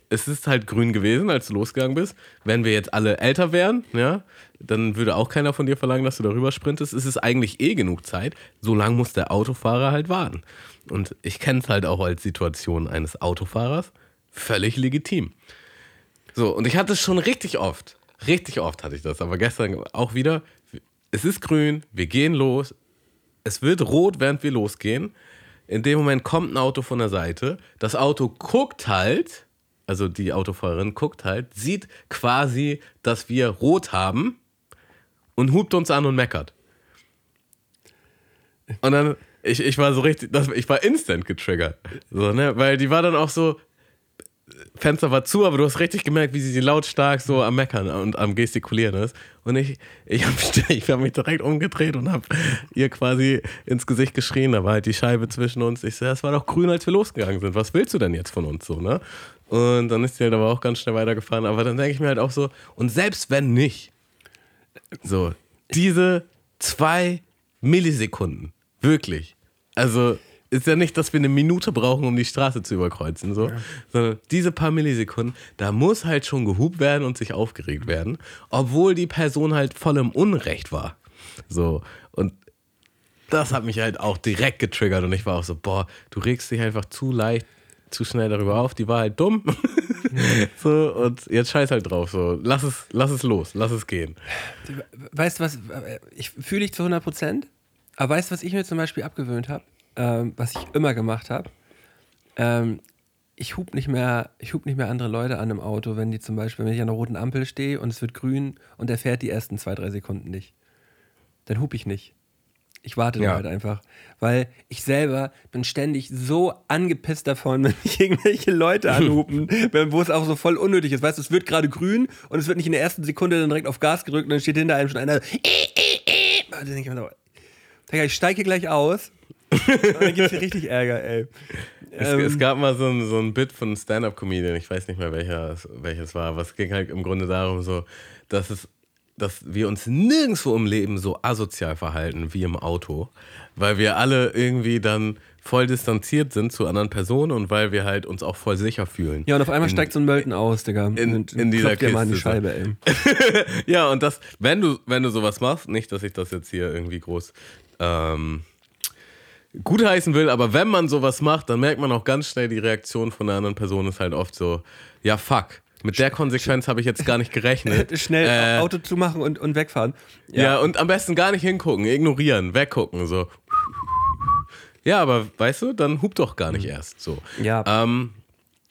es ist halt grün gewesen, als du losgegangen bist. Wenn wir jetzt alle älter wären, ja, dann würde auch keiner von dir verlangen, dass du darüber sprintest. Es ist eigentlich eh genug Zeit. So lange muss der Autofahrer halt warten. Und ich kenne es halt auch als Situation eines Autofahrers. Völlig legitim. So, und ich hatte es schon richtig oft. Richtig oft hatte ich das. Aber gestern auch wieder. Es ist grün, wir gehen los. Es wird rot, während wir losgehen. in dem Moment kommt ein Auto von der Seite, das Auto guckt halt, also die Autofahrerin guckt halt, sieht quasi, dass wir rot haben und hupt uns an und meckert. Und dann, ich, ich war so richtig, das, ich war instant getriggert. So, ne? Weil die war dann auch so, Fenster war zu, aber du hast richtig gemerkt, wie sie lautstark so am Meckern und am Gestikulieren ist. Und ich, ich habe ich hab mich direkt umgedreht und habe ihr quasi ins Gesicht geschrien. Da war halt die Scheibe zwischen uns. Ich so, das war doch grün, als wir losgegangen sind. Was willst du denn jetzt von uns so, ne? Und dann ist sie halt aber auch ganz schnell weitergefahren. Aber dann denke ich mir halt auch so, und selbst wenn nicht, so, diese zwei Millisekunden, wirklich, also ist ja nicht, dass wir eine Minute brauchen, um die Straße zu überkreuzen, so, ja. sondern diese paar Millisekunden, da muss halt schon gehupt werden und sich aufgeregt werden, obwohl die Person halt voll im Unrecht war. So, und das hat mich halt auch direkt getriggert und ich war auch so, boah, du regst dich einfach zu leicht, zu schnell darüber auf, die war halt dumm. so, und jetzt scheiß halt drauf, so, lass es, lass es los, lass es gehen. Weißt du was, ich fühle dich zu 100 Prozent, aber weißt du, was ich mir zum Beispiel abgewöhnt habe? ähm, was ich immer gemacht habe. Ähm, ich hub nicht mehr, ich hub nicht mehr andere Leute an im Auto, wenn die zum Beispiel, wenn ich an der roten Ampel stehe und es wird grün und er fährt die ersten zwei, drei Sekunden nicht. Dann hub ich nicht. Ich warte ja. halt einfach. Weil ich selber bin ständig so angepisst davon, wenn mich irgendwelche Leute anhupen, wo es auch so voll unnötig ist. Weißt du, es wird gerade grün und es wird nicht in der ersten Sekunde dann direkt auf Gas gedrückt und dann steht hinter einem schon einer. Dann denke ich mir so, ich steige gleich aus dann gibt es richtig Ärger, ey. Es, ähm, es, gab mal so ein, so ein Bit von einem Stand-Up-Comedian, ich weiß nicht mehr welcher, welches war, aber es ging halt im Grunde darum, so, dass es dass wir uns nirgendwo im Leben so asozial verhalten wie im Auto, weil wir alle irgendwie dann voll distanziert sind zu anderen Personen und weil wir halt uns auch voll sicher fühlen. Ja, und auf einmal in, steigt so ein Mölten aus, Digga. In, in, in dieser Kiste. mal an die Scheibe, ey. ja, und das, wenn du, wenn du sowas machst, nicht, dass ich das jetzt hier irgendwie groß ähm, gutheißen will, aber wenn man sowas macht, dann merkt man auch ganz schnell, die Reaktion von der anderen Person ist halt oft so, ja fuck, mit der Konsequenz habe ich jetzt gar nicht gerechnet. Schnell äh, Auto zumachen und, und wegfahren. Ja. ja, und am besten gar nicht hingucken, ignorieren, weggucken, so. Ja, aber weißt du, dann hub doch gar nicht mhm. erst so. Ja. Ähm,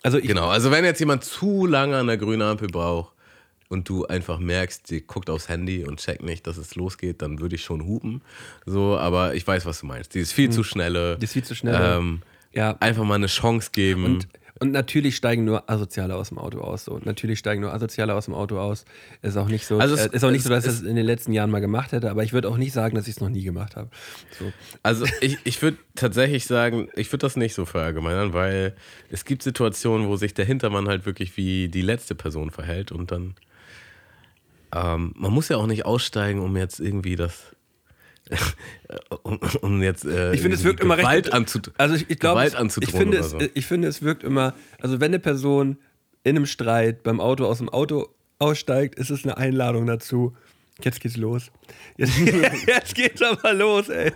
also ich, genau, also wenn jetzt jemand zu lange an der grünen Ampel braucht, und du einfach merkst, sie guckt aufs Handy und checkt nicht, dass es losgeht, dann würde ich schon hupen. So, aber ich weiß, was du meinst. Die ist viel mhm. zu schnelle. Die ist viel zu schnell. Ähm, ja. Einfach mal eine Chance geben. Und, und natürlich steigen nur Asoziale aus dem Auto aus. So. Natürlich steigen nur Asoziale aus dem Auto aus. Ist auch nicht so, also es, äh, ist auch nicht so, dass ich das in den letzten Jahren mal gemacht hätte, aber ich würde auch nicht sagen, dass ich es noch nie gemacht habe. So. Also ich, ich würde tatsächlich sagen, ich würde das nicht so verallgemeinern, weil es gibt Situationen, wo sich der Hintermann halt wirklich wie die letzte Person verhält und dann ähm, man muss ja auch nicht aussteigen, um jetzt irgendwie das. um, um, jetzt äh, ich finde es wirkt immer recht anzut also ich, ich glaube ich finde es so. ich finde es wirkt immer also wenn eine Person in einem Streit beim Auto aus dem Auto aussteigt ist es eine Einladung dazu jetzt geht's los jetzt, jetzt geht's aber los ey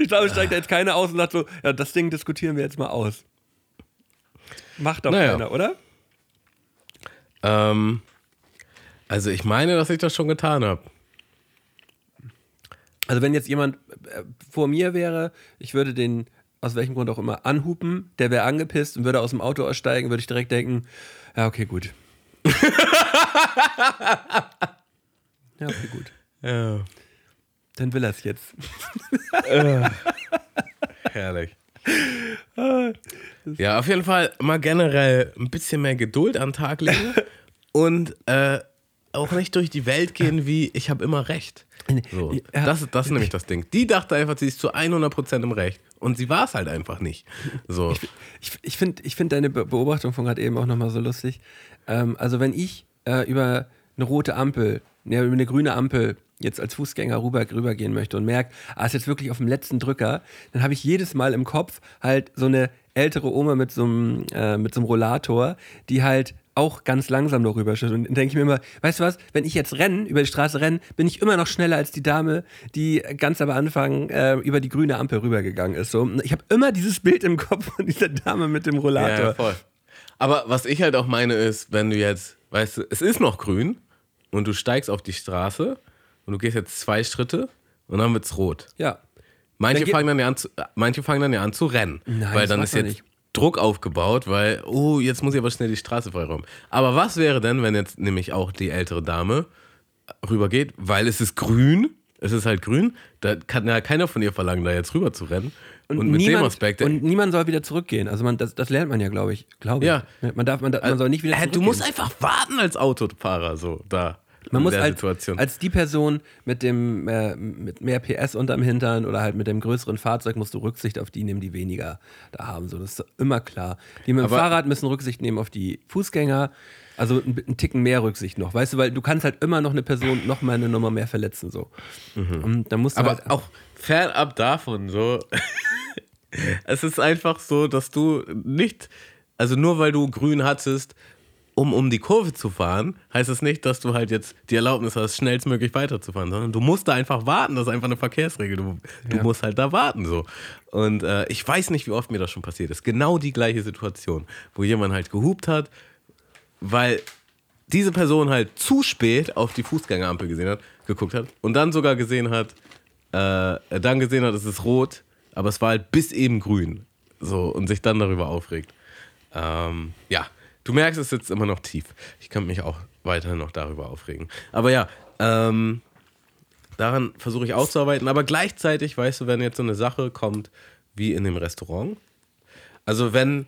ich glaube es steigt jetzt keiner aus und sagt so ja das Ding diskutieren wir jetzt mal aus macht doch naja. keiner oder ähm also ich meine, dass ich das schon getan habe. Also wenn jetzt jemand äh, vor mir wäre, ich würde den aus welchem Grund auch immer anhupen, der wäre angepisst und würde aus dem Auto aussteigen, würde ich direkt denken, ja, okay, gut. ja, okay, gut. Ja. Dann will er es jetzt. äh, herrlich. Ja, auf jeden Fall mal generell ein bisschen mehr Geduld an den Tag legen und äh, auch nicht durch die Welt gehen wie, ich habe immer recht. So. Das, das ist nämlich das Ding. Die dachte einfach, sie ist zu 100% im Recht. Und sie war es halt einfach nicht. So. Ich, ich, ich finde ich find deine Beobachtung von gerade eben auch nochmal so lustig. Ähm, also wenn ich äh, über eine rote Ampel, ne, über eine grüne Ampel jetzt als Fußgänger rüber, rübergehen möchte und merke, ah, ist jetzt wirklich auf dem letzten Drücker, dann habe ich jedes Mal im Kopf halt so eine ältere Oma mit so einem, äh, mit so einem Rollator, die halt auch ganz langsam darüber schüttet. Und dann denke ich mir immer, weißt du was, wenn ich jetzt rennen, über die Straße renne, bin ich immer noch schneller als die Dame, die ganz am Anfang äh, über die grüne Ampel rübergegangen ist. So, ich habe immer dieses Bild im Kopf von dieser Dame mit dem Rollator. Ja, voll. Aber was ich halt auch meine ist, wenn du jetzt, weißt du, es ist noch grün und du steigst auf die Straße und du gehst jetzt zwei Schritte und dann wird's rot. Ja. Manche Dann fangen dann, ja an zu, manche fangen dann ja an zu rennen. Nein, weil dann ist jetzt nicht. Druck aufgebaut, weil, oh, jetzt muss ich aber schnell die Straße freiräumen. Aber was wäre denn, wenn jetzt nämlich auch die ältere Dame rübergeht, weil es ist grün, es ist halt grün, da kann ja keiner von ihr verlangen, da jetzt rüber zu rennen. Und, mit dem niemand, Aspekt, und niemand soll wieder zurückgehen. Also man, das, das lernt man ja, glaube ich. Glaube Ja. ich. Man, darf, man, man soll nicht wieder zurückgehen. du musst einfach warten als Autofahrer, so, da. Man muss als, Situation. als die Person mit dem äh, mit mehr PS unterm Hintern oder halt mit dem größeren Fahrzeug musst du Rücksicht auf die nehmen, die weniger da haben. So, das ist immer klar. Die mit dem Aber- Fahrrad müssen Rücksicht nehmen auf die Fußgänger. Also ein, ein Ticken mehr Rücksicht noch, weißt du, weil du kannst halt immer noch eine Person noch mal eine Nummer mehr verletzen so. Und da musst du Mhm. Aber halt, auch fernab davon, so. es ist einfach so, dass du nicht, also nur weil du grün hattest, um um die Kurve zu fahren, heißt es nicht, dass du halt jetzt die Erlaubnis hast, schnellstmöglich weiterzufahren, sondern du musst da einfach warten. Das ist einfach eine Verkehrsregel. Du, du Ja. musst halt da warten, so. Und äh, ich weiß nicht, wie oft mir das schon passiert ist. Genau die gleiche Situation, wo jemand halt gehupt hat, weil diese Person halt zu spät auf die Fußgängerampel gesehen hat, geguckt hat und dann sogar gesehen hat, äh, dann gesehen hat, es ist rot, aber es war halt bis eben grün. So, und sich dann darüber aufregt. Ähm, ja, du merkst, es sitzt immer noch tief. Ich könnte mich auch weiterhin noch darüber aufregen. Aber ja, ähm, daran versuche ich auszuarbeiten. Aber gleichzeitig, weißt du, wenn jetzt so eine Sache kommt wie in dem Restaurant, also wenn,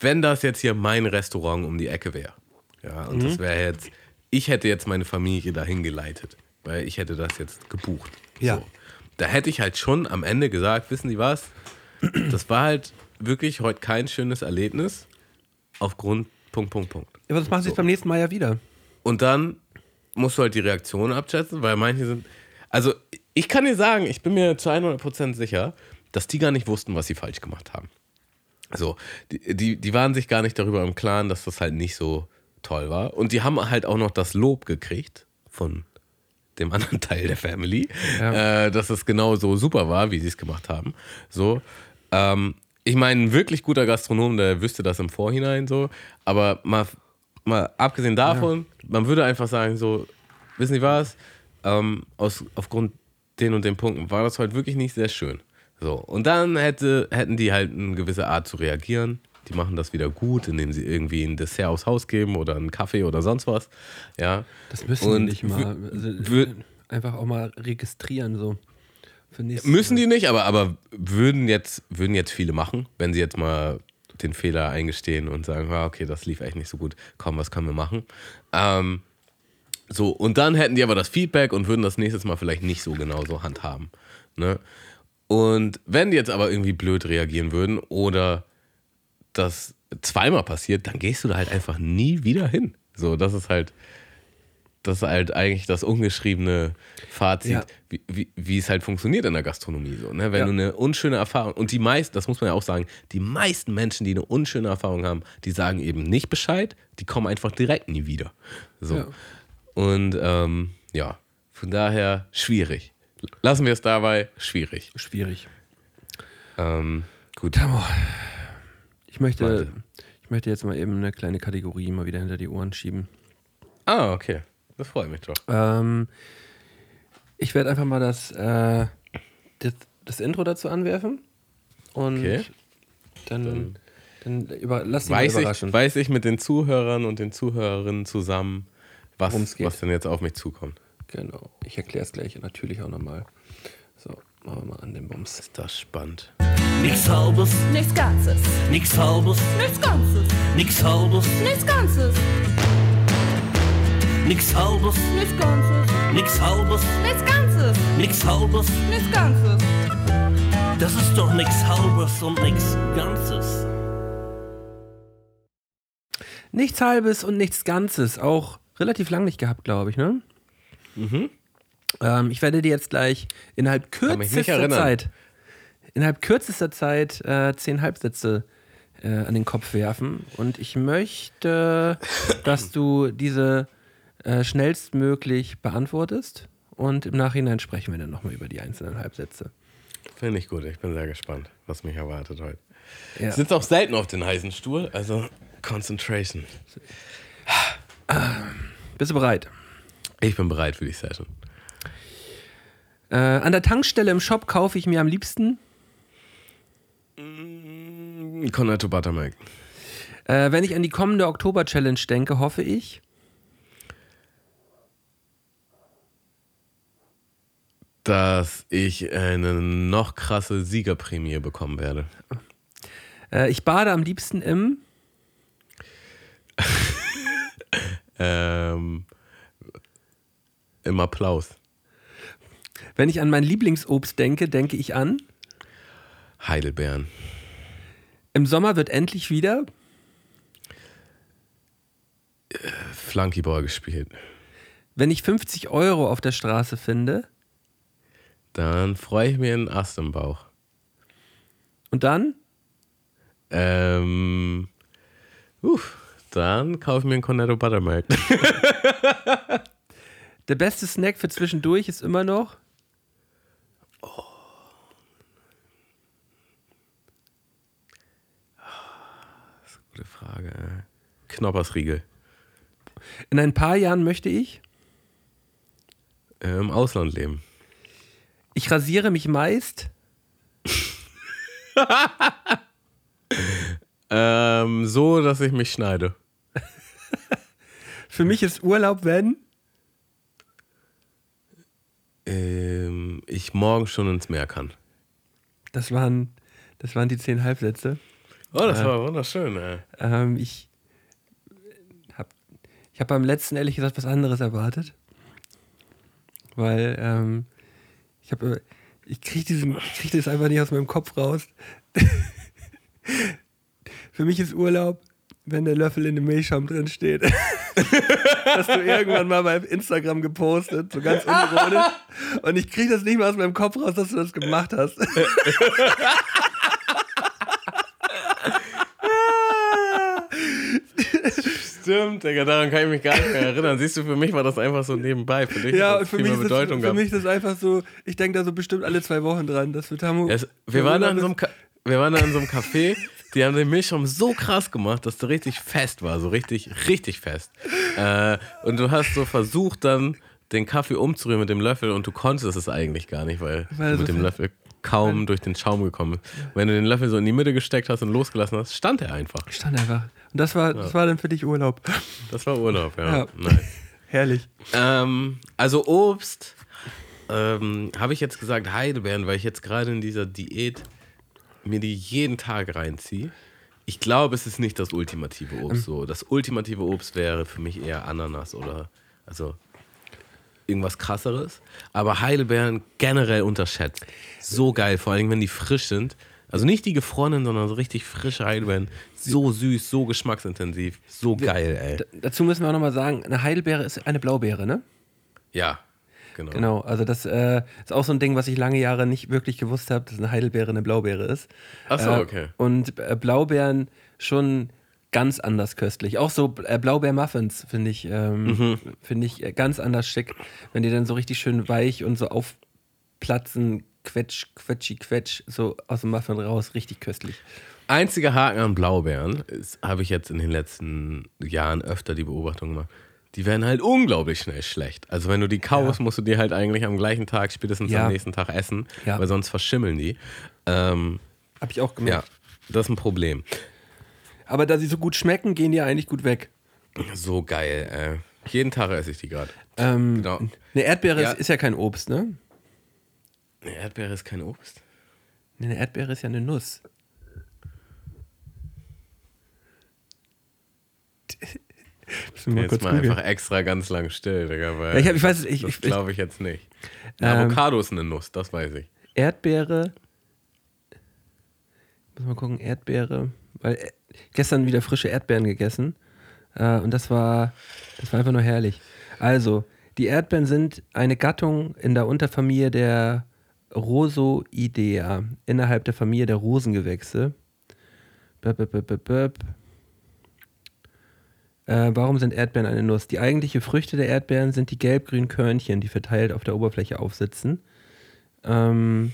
wenn das jetzt hier mein Restaurant um die Ecke wäre, ja, und das wäre jetzt, ich hätte jetzt meine Familie dahin geleitet, weil ich hätte das jetzt gebucht. Ja. So. Da hätte ich halt schon am Ende gesagt, wissen Sie was, das war halt wirklich heute kein schönes Erlebnis aufgrund Punkt, Punkt, Punkt. aber das machen sie So. beim nächsten Mal ja wieder. Und dann musst du halt die Reaktion abschätzen, weil manche sind. Also, ich kann dir sagen, ich bin mir zu 100% sicher, dass die gar nicht wussten, was sie falsch gemacht haben. So, die, die, die waren sich gar nicht darüber im Klaren, dass das halt nicht so toll war. Und die haben halt auch noch das Lob gekriegt von dem anderen Teil der Family, Ja. äh, dass es genau so super war, wie sie es gemacht haben. So, ähm, ich meine, ein wirklich guter Gastronom, der wüsste das im Vorhinein so, aber mal, mal abgesehen davon, man würde einfach sagen, so, wissen Sie was, ähm, aus, aufgrund den und den Punkten war das heute wirklich nicht sehr schön. So, und dann hätte, hätten die halt eine gewisse Art zu reagieren. Die machen das wieder gut, indem sie irgendwie ein Dessert aufs Haus geben oder einen Kaffee oder sonst was. Ja. Das müssen Und nicht mal. Also, einfach auch mal registrieren so. Für nächstes Müssen die nicht, aber, aber würden, jetzt, würden jetzt viele machen, wenn sie jetzt mal den Fehler eingestehen und sagen, ah, okay, das lief echt nicht so gut, komm, was können wir machen? Ähm, so, und dann hätten die aber das Feedback und würden das nächstes Mal vielleicht nicht so genau so handhaben. Ne? Und wenn die jetzt aber irgendwie blöd reagieren würden oder das zweimal passiert, dann gehst du da halt einfach nie wieder hin. So, das ist halt, das ist halt eigentlich das ungeschriebene Fazit, Ja. wie, wie, wie es halt funktioniert in der Gastronomie. So, ne? Wenn Ja. du eine unschöne Erfahrung, und die meisten, das muss man ja auch sagen, die meisten Menschen, die eine unschöne Erfahrung haben, die sagen eben nicht Bescheid, die kommen einfach direkt nie wieder. So. Ja. Und ähm, ja, von daher schwierig. Lassen wir es dabei, schwierig. Schwierig. Ähm, gut. Ich möchte, Warte. ich möchte jetzt mal eben eine kleine Kategorie mal wieder hinter die Ohren schieben. Ah, okay. Das freut mich doch. Ähm, ich werde einfach mal das, äh, das, das Intro dazu anwerfen. Und Okay. dann, dann über, lass Weiß überraschen. ich, weiß ich mit den Zuhörern und den Zuhörerinnen zusammen, was, was denn jetzt auf mich zukommt. Genau. Ich erkläre es gleich natürlich auch nochmal. So, machen wir mal an den Bums. Ist das spannend. Nix halbes, Nichts Ganzes. nix halbes, Nichts Ganzes. nix halbes, Nichts Ganzes. Nix halbes, Nichts Ganzes. nix halbes, Nichts Ganzes. nix halbes. Nichts Ganzes. Das ist doch nix halbes und nix ganzes. Nichts Halbes und nichts Ganzes. Auch relativ lang nicht gehabt, glaube ich, ne? Ähm, ich werde dir jetzt gleich innerhalb kürzester. Zeit, innerhalb kürzester Zeit äh, zehn Halbsätze äh, an den Kopf werfen. Und ich möchte, dass du diese äh, schnellstmöglich beantwortest. Und im Nachhinein sprechen wir dann nochmal über die einzelnen Halbsätze. Finde ich gut. Ich bin sehr gespannt, was mich erwartet heute. Ja. Ich sitze auch selten auf den heißen Stuhl, also Concentration. Bist du bereit? Ich bin bereit für die Session. Äh, an der Tankstelle im Shop kaufe ich mir am liebsten, Cornetto Buttermilk. äh, wenn ich an die kommende Oktober-Challenge denke, hoffe ich. Dass ich eine noch krasse Siegerprämie bekommen werde. Äh, ich bade am liebsten im. Ähm, Im Applaus. Wenn ich an mein Lieblingsobst denke, denke ich an. Heidelbeeren. Im Sommer wird endlich wieder. Flunkyball gespielt. Wenn ich 50 Euro auf der Straße finde. Dann freue ich mir einen Ast im Bauch. Und dann? Ähm, uff, dann kaufe ich mir einen Cornetto Buttermilk. Der beste Snack für zwischendurch ist immer noch. Gute Frage. Knoppersriegel. In ein paar Jahren möchte ich. Im Ausland leben. Ich rasiere mich meist. Ähm, so, dass ich mich schneide. Für mich ist Urlaub, wenn. Ähm, ich morgen schon ins Meer kann. Das waren, das waren die zehn Halbsätze. Oh, das war wunderschön, ey. Ähm, ich habe ich hab beim letzten ehrlich gesagt was anderes erwartet. Weil ähm, ich habe ich kriege diesen ich krieg das einfach nicht aus meinem Kopf raus. Für mich ist Urlaub, wenn der Löffel in dem Milchschaum drin steht. Hast du irgendwann mal bei Instagram gepostet, so ganz unironisch. Und ich kriege das nicht mehr aus meinem Kopf raus, dass du das gemacht hast. Stimmt, Digga, daran kann ich mich gar nicht mehr erinnern. Siehst du, für mich war das einfach so nebenbei. Für dich Ja, für mich, ist das, für mich ist das einfach so, ich denke da so bestimmt alle zwei Wochen dran, dass wir Tamu. Es, wir, waren da in so einem wir waren da in so einem Café, die haben den Milchschaum so krass gemacht, dass der richtig fest war, so richtig, richtig fest. Äh, und du hast so versucht dann den Kaffee umzurühren mit dem Löffel und du konntest es eigentlich gar nicht, weil, Weil du mit dem Löffel kaum durch den Schaum gekommen bist. Wenn du den Löffel so in die Mitte gesteckt hast und losgelassen hast, stand er einfach. stand einfach. Und das war, das war dann für dich Urlaub. Das war Urlaub, ja. Ja. Herrlich. Ähm, also Obst ähm, habe ich jetzt gesagt Heidelbeeren, weil ich jetzt gerade in dieser Diät mir die jeden Tag reinziehe. Ich glaube, es ist nicht das ultimative Obst so. Das ultimative Obst wäre für mich eher Ananas oder also irgendwas krasseres. Aber Heidelbeeren generell unterschätzt. So geil, vor allem wenn die frisch sind. Also nicht die gefrorenen, sondern so richtig frische Heidelbeeren. So süß, so geschmacksintensiv, so geil, ey. D dazu müssen wir auch nochmal sagen, eine Heidelbeere ist eine Blaubeere, ne? Ja, genau. Genau, also das äh, ist auch so ein Ding, was ich lange Jahre nicht wirklich gewusst habe, dass eine Heidelbeere eine Blaubeere ist. Ach so, Äh, okay. Und äh, Blaubeeren schon ganz anders köstlich. Auch so äh, Blaubeer-Muffins finde ich, ähm, Mhm. finde ich äh, ganz anders schick, wenn die dann so richtig schön weich und so aufplatzen, quetsch, quetschi, quetsch, so aus dem Muffin raus, richtig köstlich. Einziger Haken an Blaubeeren habe ich jetzt in den letzten Jahren öfter die Beobachtung gemacht. Die werden halt unglaublich schnell schlecht. Also wenn du die kaust, musst du die halt eigentlich am gleichen Tag, spätestens Ja. am nächsten Tag essen, Ja. weil sonst verschimmeln die. Ähm, Habe ich auch ja, gemerkt. das ist ein Problem. Aber da sie so gut schmecken, gehen die eigentlich gut weg. So geil. Äh. Jeden Tag esse ich die gerade. Ähm, Genau. Eine Erdbeere Ja. ist, ist ja kein Obst, ne? Eine Erdbeere ist kein Obst. Nee, Eine Erdbeere ist ja eine Nuss. Müssen wir mal Jetzt mal googeln. einfach extra ganz lang still, Digga, weil Ja, ich hab- ich weiß ich- das ich- glaube ich jetzt nicht. Eine Ähm, Avocado ist eine Nuss, das weiß ich. Erdbeere. Muss mal gucken, Erdbeere. Weil äh, gestern wieder frische Erdbeeren gegessen. Äh, und das war, das war einfach nur herrlich. Also, die Erdbeeren sind eine Gattung in der Unterfamilie der Rosoidea, innerhalb der Familie der Rosengewächse. Böp, böp, böp, böp. Äh, warum sind Erdbeeren eine Nuss? Die eigentliche Früchte der Erdbeeren sind die gelb-grünen Körnchen, die verteilt auf der Oberfläche aufsitzen. Ähm,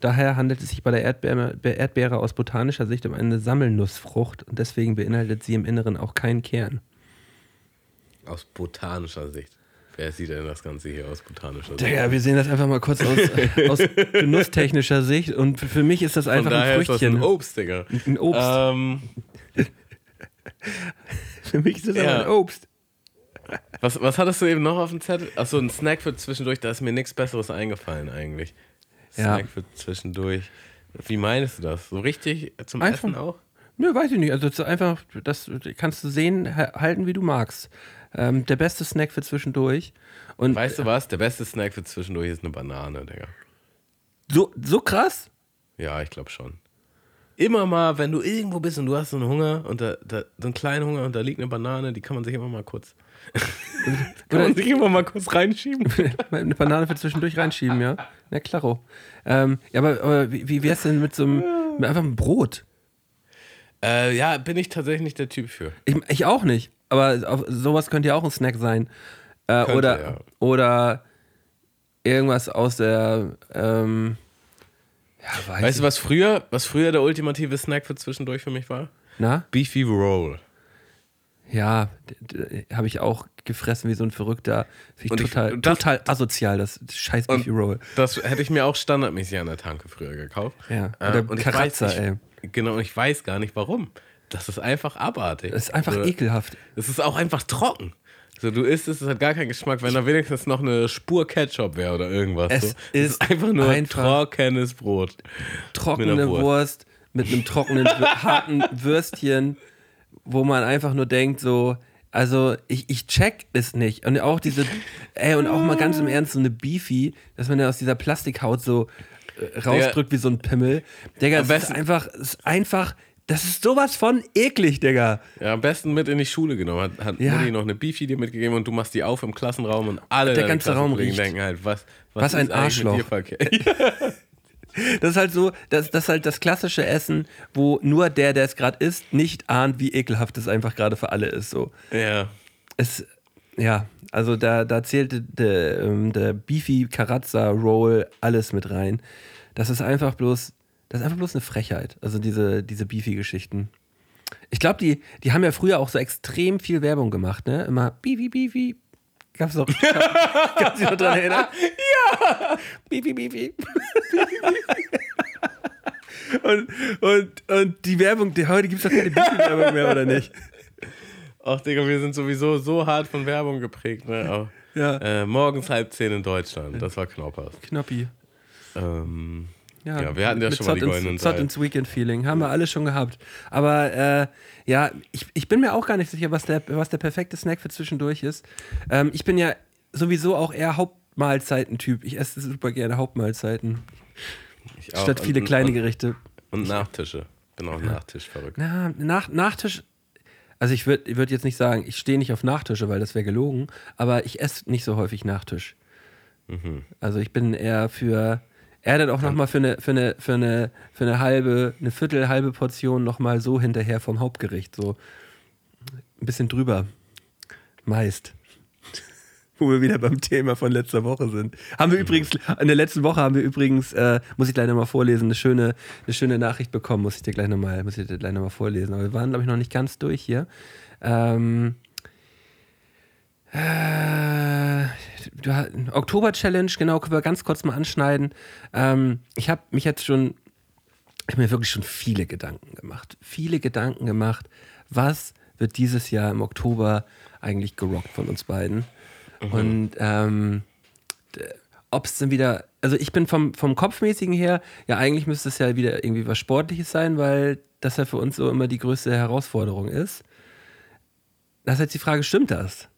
daher handelt es sich bei der Erdbeere, Erdbeere aus botanischer Sicht um eine Sammelnussfrucht und deswegen beinhaltet sie im Inneren auch keinen Kern. Aus botanischer Sicht. Wer sieht denn das Ganze hier aus botanischer Sicht? Digga, wir sehen das einfach mal kurz aus, aus genusstechnischer Sicht. Und für mich ist das Von einfach daher ein ist das Früchtchen. ein Obst, Digga. Ein Obst. Ähm, für mich ist das ja. einfach ein Obst. was, was hattest du eben noch auf dem Zettel? Achso, ein Snack für zwischendurch, da ist mir nichts Besseres eingefallen eigentlich. Ja. Snack für zwischendurch. Wie meinst du das? So richtig zum Einfach- Essen auch? Nö, weiß ich nicht. Also einfach, das kannst du sehen, ha- halten, wie du magst. Ähm, der beste Snack für zwischendurch. Und Weißt du was? Der beste Snack für zwischendurch ist eine Banane, Digga. so, so krass? Ja, ich glaube schon. Immer mal, wenn du irgendwo bist und du hast so einen Hunger und da, da, so einen kleinen Hunger und da liegt eine Banane, die kann man sich immer mal kurz. kann man sich immer mal kurz reinschieben. Eine Banane für zwischendurch reinschieben, ja? Ja, klaro. Ähm, ja, aber, aber wie, wie wär's denn mit so einem, mit einfach einem Brot? äh, ja, bin ich tatsächlich nicht der Typ für. Ich, ich auch nicht, aber sowas könnte ja auch ein Snack sein. Äh, Könnte, oder, ja. oder irgendwas aus der, ähm, ja, weiß Weißt ich. du, was früher, was früher der ultimative Snack für zwischendurch für mich war? Na? Beefy Roll. Ja, habe ich auch gefressen wie so ein Verrückter. Finde ich Und ich- total, das- total asozial, das scheiß Beefy Roll. Das hätte ich mir auch standardmäßig an der Tanke früher gekauft. Ja, Äh, oder und ich Karazza, weiß, ey. ich, Genau, und ich weiß gar nicht warum. Das ist einfach abartig. Das ist einfach Also, ekelhaft. Es ist auch einfach trocken. So, du isst es, es hat gar keinen Geschmack, wenn da wenigstens noch eine Spur Ketchup wäre oder irgendwas. Es so. ist einfach nur einfach- trockenes Brot. Trockene Mit Wurst. Wurst. mit einem trockenen, harten Würstchen, wo man einfach nur denkt, so, also ich, ich check es nicht. Und auch diese, ey, und auch mal ganz im Ernst, so eine Beefy, dass man ja aus dieser Plastikhaut so äh, rausdrückt wie so ein Pimmel. Digga, es ist einfach, ist einfach, das ist sowas von eklig, Digga. Ja, am besten mit in die Schule genommen. Hat, hat Ja. Mutti noch eine Beefy dir mitgegeben und du machst die auf im Klassenraum und alle Der ganze Raum riecht. denken halt, was, was, Was ein Arschloch. Das ist halt so, das, das ist halt das klassische Essen, wo nur der, der es gerade isst, nicht ahnt, wie ekelhaft es einfach gerade für alle ist. So. ja. Es, ja, also da, da zählte der, ähm, der Beefy Carazza Roll alles mit rein. Das ist einfach bloß, das ist einfach bloß eine Frechheit. Also diese, diese Beefy-Geschichten. Ich glaube, die, die haben ja früher auch so extrem viel Werbung gemacht, ne? Immer Beefy, Beefy. Gab's doch. Kannst du dich noch dran erinnern? Ja! Beefy, Beefy. und, und, und die Werbung, die, heute gibt es doch keine Beefy-Werbung mehr, oder nicht? Ach, Digga, wir sind sowieso so hart von Werbung geprägt. Ne? Aber, Ja. äh, morgens halb zehn in Deutschland. Das war Knoppers. Knoppi. Ähm, ja, wir hatten ja schon mal die Zott ins- goldenen Zott ins Weekend-Feeling. Haben wir alle schon gehabt. Aber äh, ja, ich, ich bin mir auch gar nicht sicher, was der, was der perfekte Snack für zwischendurch ist. Ähm, ich bin ja sowieso auch eher Hauptmahlzeiten-Typ. Ich esse super gerne Hauptmahlzeiten. Auch. Statt viele und, kleine und, Gerichte. Und Nachtische. Bin auch Nachtisch verrückt. Na, nach, Nachtisch. Also ich würde würd jetzt nicht sagen, ich stehe nicht auf Nachtische, weil das wäre gelogen, aber ich esse nicht so häufig Nachtisch. Mhm. Also ich bin eher für, er dann auch nochmal für eine, für, eine, für, eine, für eine halbe, eine Viertel, halbe Portion nochmal so hinterher vom Hauptgericht. So ein bisschen drüber. Meist. Wo wir wieder beim Thema von letzter Woche sind. Haben wir übrigens, in der letzten Woche haben wir übrigens, äh, muss ich gleich nochmal vorlesen, eine schöne, eine schöne Nachricht bekommen, muss ich dir gleich nochmal, muss ich dir gleich nochmal vorlesen. Aber wir waren, glaube ich, noch nicht ganz durch hier. Ähm, äh, Oktober-Challenge, genau, können wir ganz kurz mal anschneiden. Ähm, ich habe mich jetzt schon, ich habe mir wirklich schon viele Gedanken gemacht. Viele Gedanken gemacht, was wird dieses Jahr im Oktober eigentlich gerockt von uns beiden. Und ähm, ob es dann wieder, also ich bin vom, vom Kopfmäßigen her, ja eigentlich müsste es ja wieder irgendwie was Sportliches sein, weil das ja für uns so immer die größte Herausforderung ist. Das ist jetzt die Frage, stimmt das?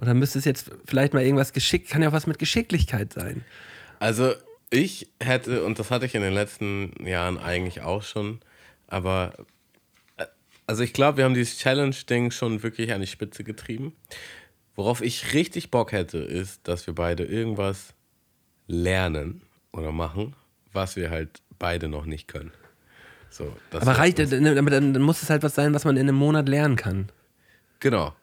Oder müsste es jetzt vielleicht mal irgendwas geschickt, kann ja auch was mit Geschicklichkeit sein. Also ich hätte, und das hatte ich in den letzten Jahren eigentlich auch schon, aber äh, also ich glaube, wir haben dieses Challenge-Ding schon wirklich an die Spitze getrieben. Worauf ich richtig Bock hätte, ist, dass wir beide irgendwas lernen oder machen, was wir halt beide noch nicht können. So, das Aber reicht, aber dann, dann muss es halt was sein, was man in einem Monat lernen kann. Genau.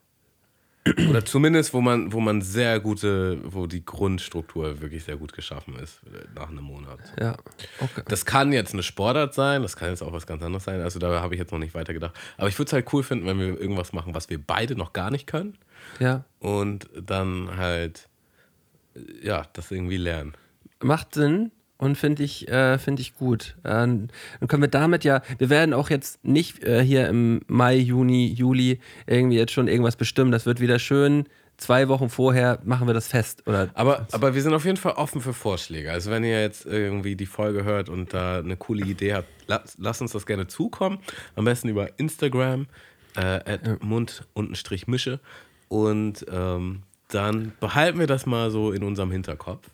Oder zumindest, wo man, wo man sehr gute, wo die Grundstruktur wirklich sehr gut geschaffen ist äh, nach einem Monat. Ja, okay. Das kann jetzt eine Sportart sein, das kann jetzt auch was ganz anderes sein. Also da habe ich jetzt noch nicht weiter gedacht. Aber ich würde es halt cool finden, wenn wir irgendwas machen, was wir beide noch gar nicht können. Ja, Und dann halt, äh, ja, das irgendwie lernen. macht Sinn und finde ich, äh, find ich gut. Äh, dann können wir damit ja, wir werden auch jetzt nicht äh, hier im Mai, Juni, Juli irgendwie jetzt schon irgendwas bestimmen. Das wird wieder schön. Zwei Wochen vorher machen wir das fest. Oder Aber, aber wir sind auf jeden Fall offen für Vorschläge. Also wenn ihr jetzt irgendwie die Folge hört und da eine coole Idee habt, lasst, lasst uns das gerne zukommen. Am besten über Instagram, äh, at Mund-Mische. Und ähm, dann behalten wir das mal so in unserem Hinterkopf,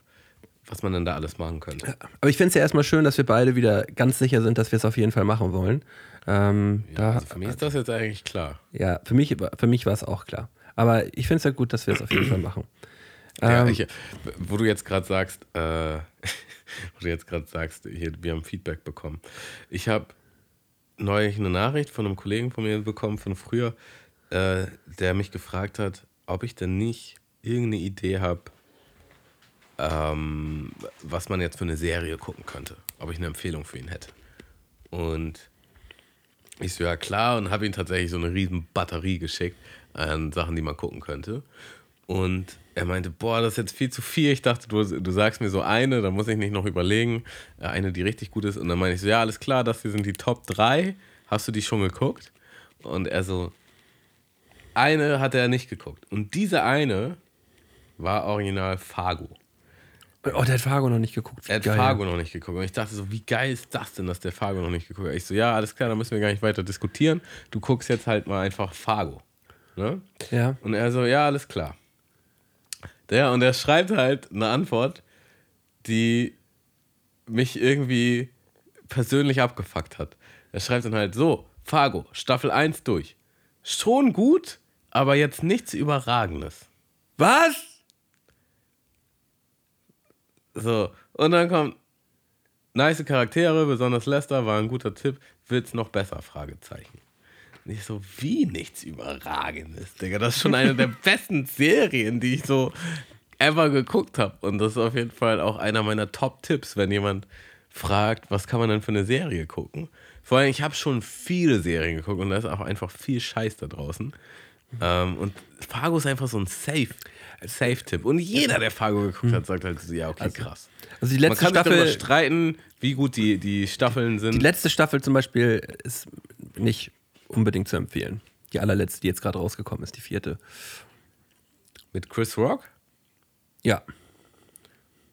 was man dann da alles machen könnte. Aber ich finde es ja erstmal schön, dass wir beide wieder ganz sicher sind, dass wir es auf jeden Fall machen wollen. Ähm, da, Also für mich ist das jetzt eigentlich klar. ja, für mich, für mich war es auch klar. Aber ich finde es ja gut, dass wir es auf jeden Fall machen. Ja, Ähm, ich, wo du jetzt gerade sagst, äh, wo du jetzt gerade sagst, hier, wir haben Feedback bekommen. Ich habe neulich eine Nachricht von einem Kollegen von mir bekommen von früher, äh, der mich gefragt hat, ob ich denn nicht irgendeine Idee habe, ähm, was man jetzt für eine Serie gucken könnte. Ob ich eine Empfehlung für ihn hätte. Und ich so, ja klar, und habe ihm tatsächlich so eine riesen Batterie geschickt an Sachen, die man gucken könnte. Und er meinte, boah, das ist jetzt viel zu viel. Ich dachte, du, du sagst mir so eine, da muss ich nicht noch überlegen. Äh, Eine, die richtig gut ist. Und dann meine ich so, ja, alles klar, das hier sind die Top 3. Hast du die schon geguckt? Und er so, eine hat er nicht geguckt. Und diese eine war original Fargo. Oh, der hat Fargo noch nicht geguckt. Wie Er hat geil. Fargo noch nicht geguckt. Und ich dachte so, wie geil ist das denn, dass der Fargo noch nicht geguckt hat? Ich so, ja, alles klar, da müssen wir gar nicht weiter diskutieren. Du guckst jetzt halt mal einfach Fargo. Ne? Ja. Und er so, ja, alles klar. Der, und er schreibt halt eine Antwort, die mich irgendwie persönlich abgefuckt hat. Er schreibt dann halt so, Fargo, Staffel 1 durch. Schon gut, aber jetzt nichts Überragendes. Was? So, und dann kommt nice Charaktere, besonders Lester war ein guter Tipp, wird's noch besser? Fragezeichen. Und ich so, wie nichts Überragendes, Digga. Das ist schon eine der besten Serien, die ich so ever geguckt habe. Und das ist auf jeden Fall auch einer meiner Top-Tipps, wenn jemand fragt, was kann man denn für eine Serie gucken. Vor allem, ich habe schon viele Serien geguckt und da ist auch einfach viel Scheiß da draußen. Ähm, und Fargo ist einfach so ein Safe, Safe-Tipp. Und jeder, der Fargo geguckt hat, sagt halt so, ja, okay, krass. Also die Man letzte kann sich darüber Staffel, streiten, wie gut die, die Staffeln sind. die letzte Staffel zum Beispiel ist nicht unbedingt zu empfehlen. Die allerletzte, die jetzt gerade rausgekommen ist, die vierte. mit Chris Rock. Ja.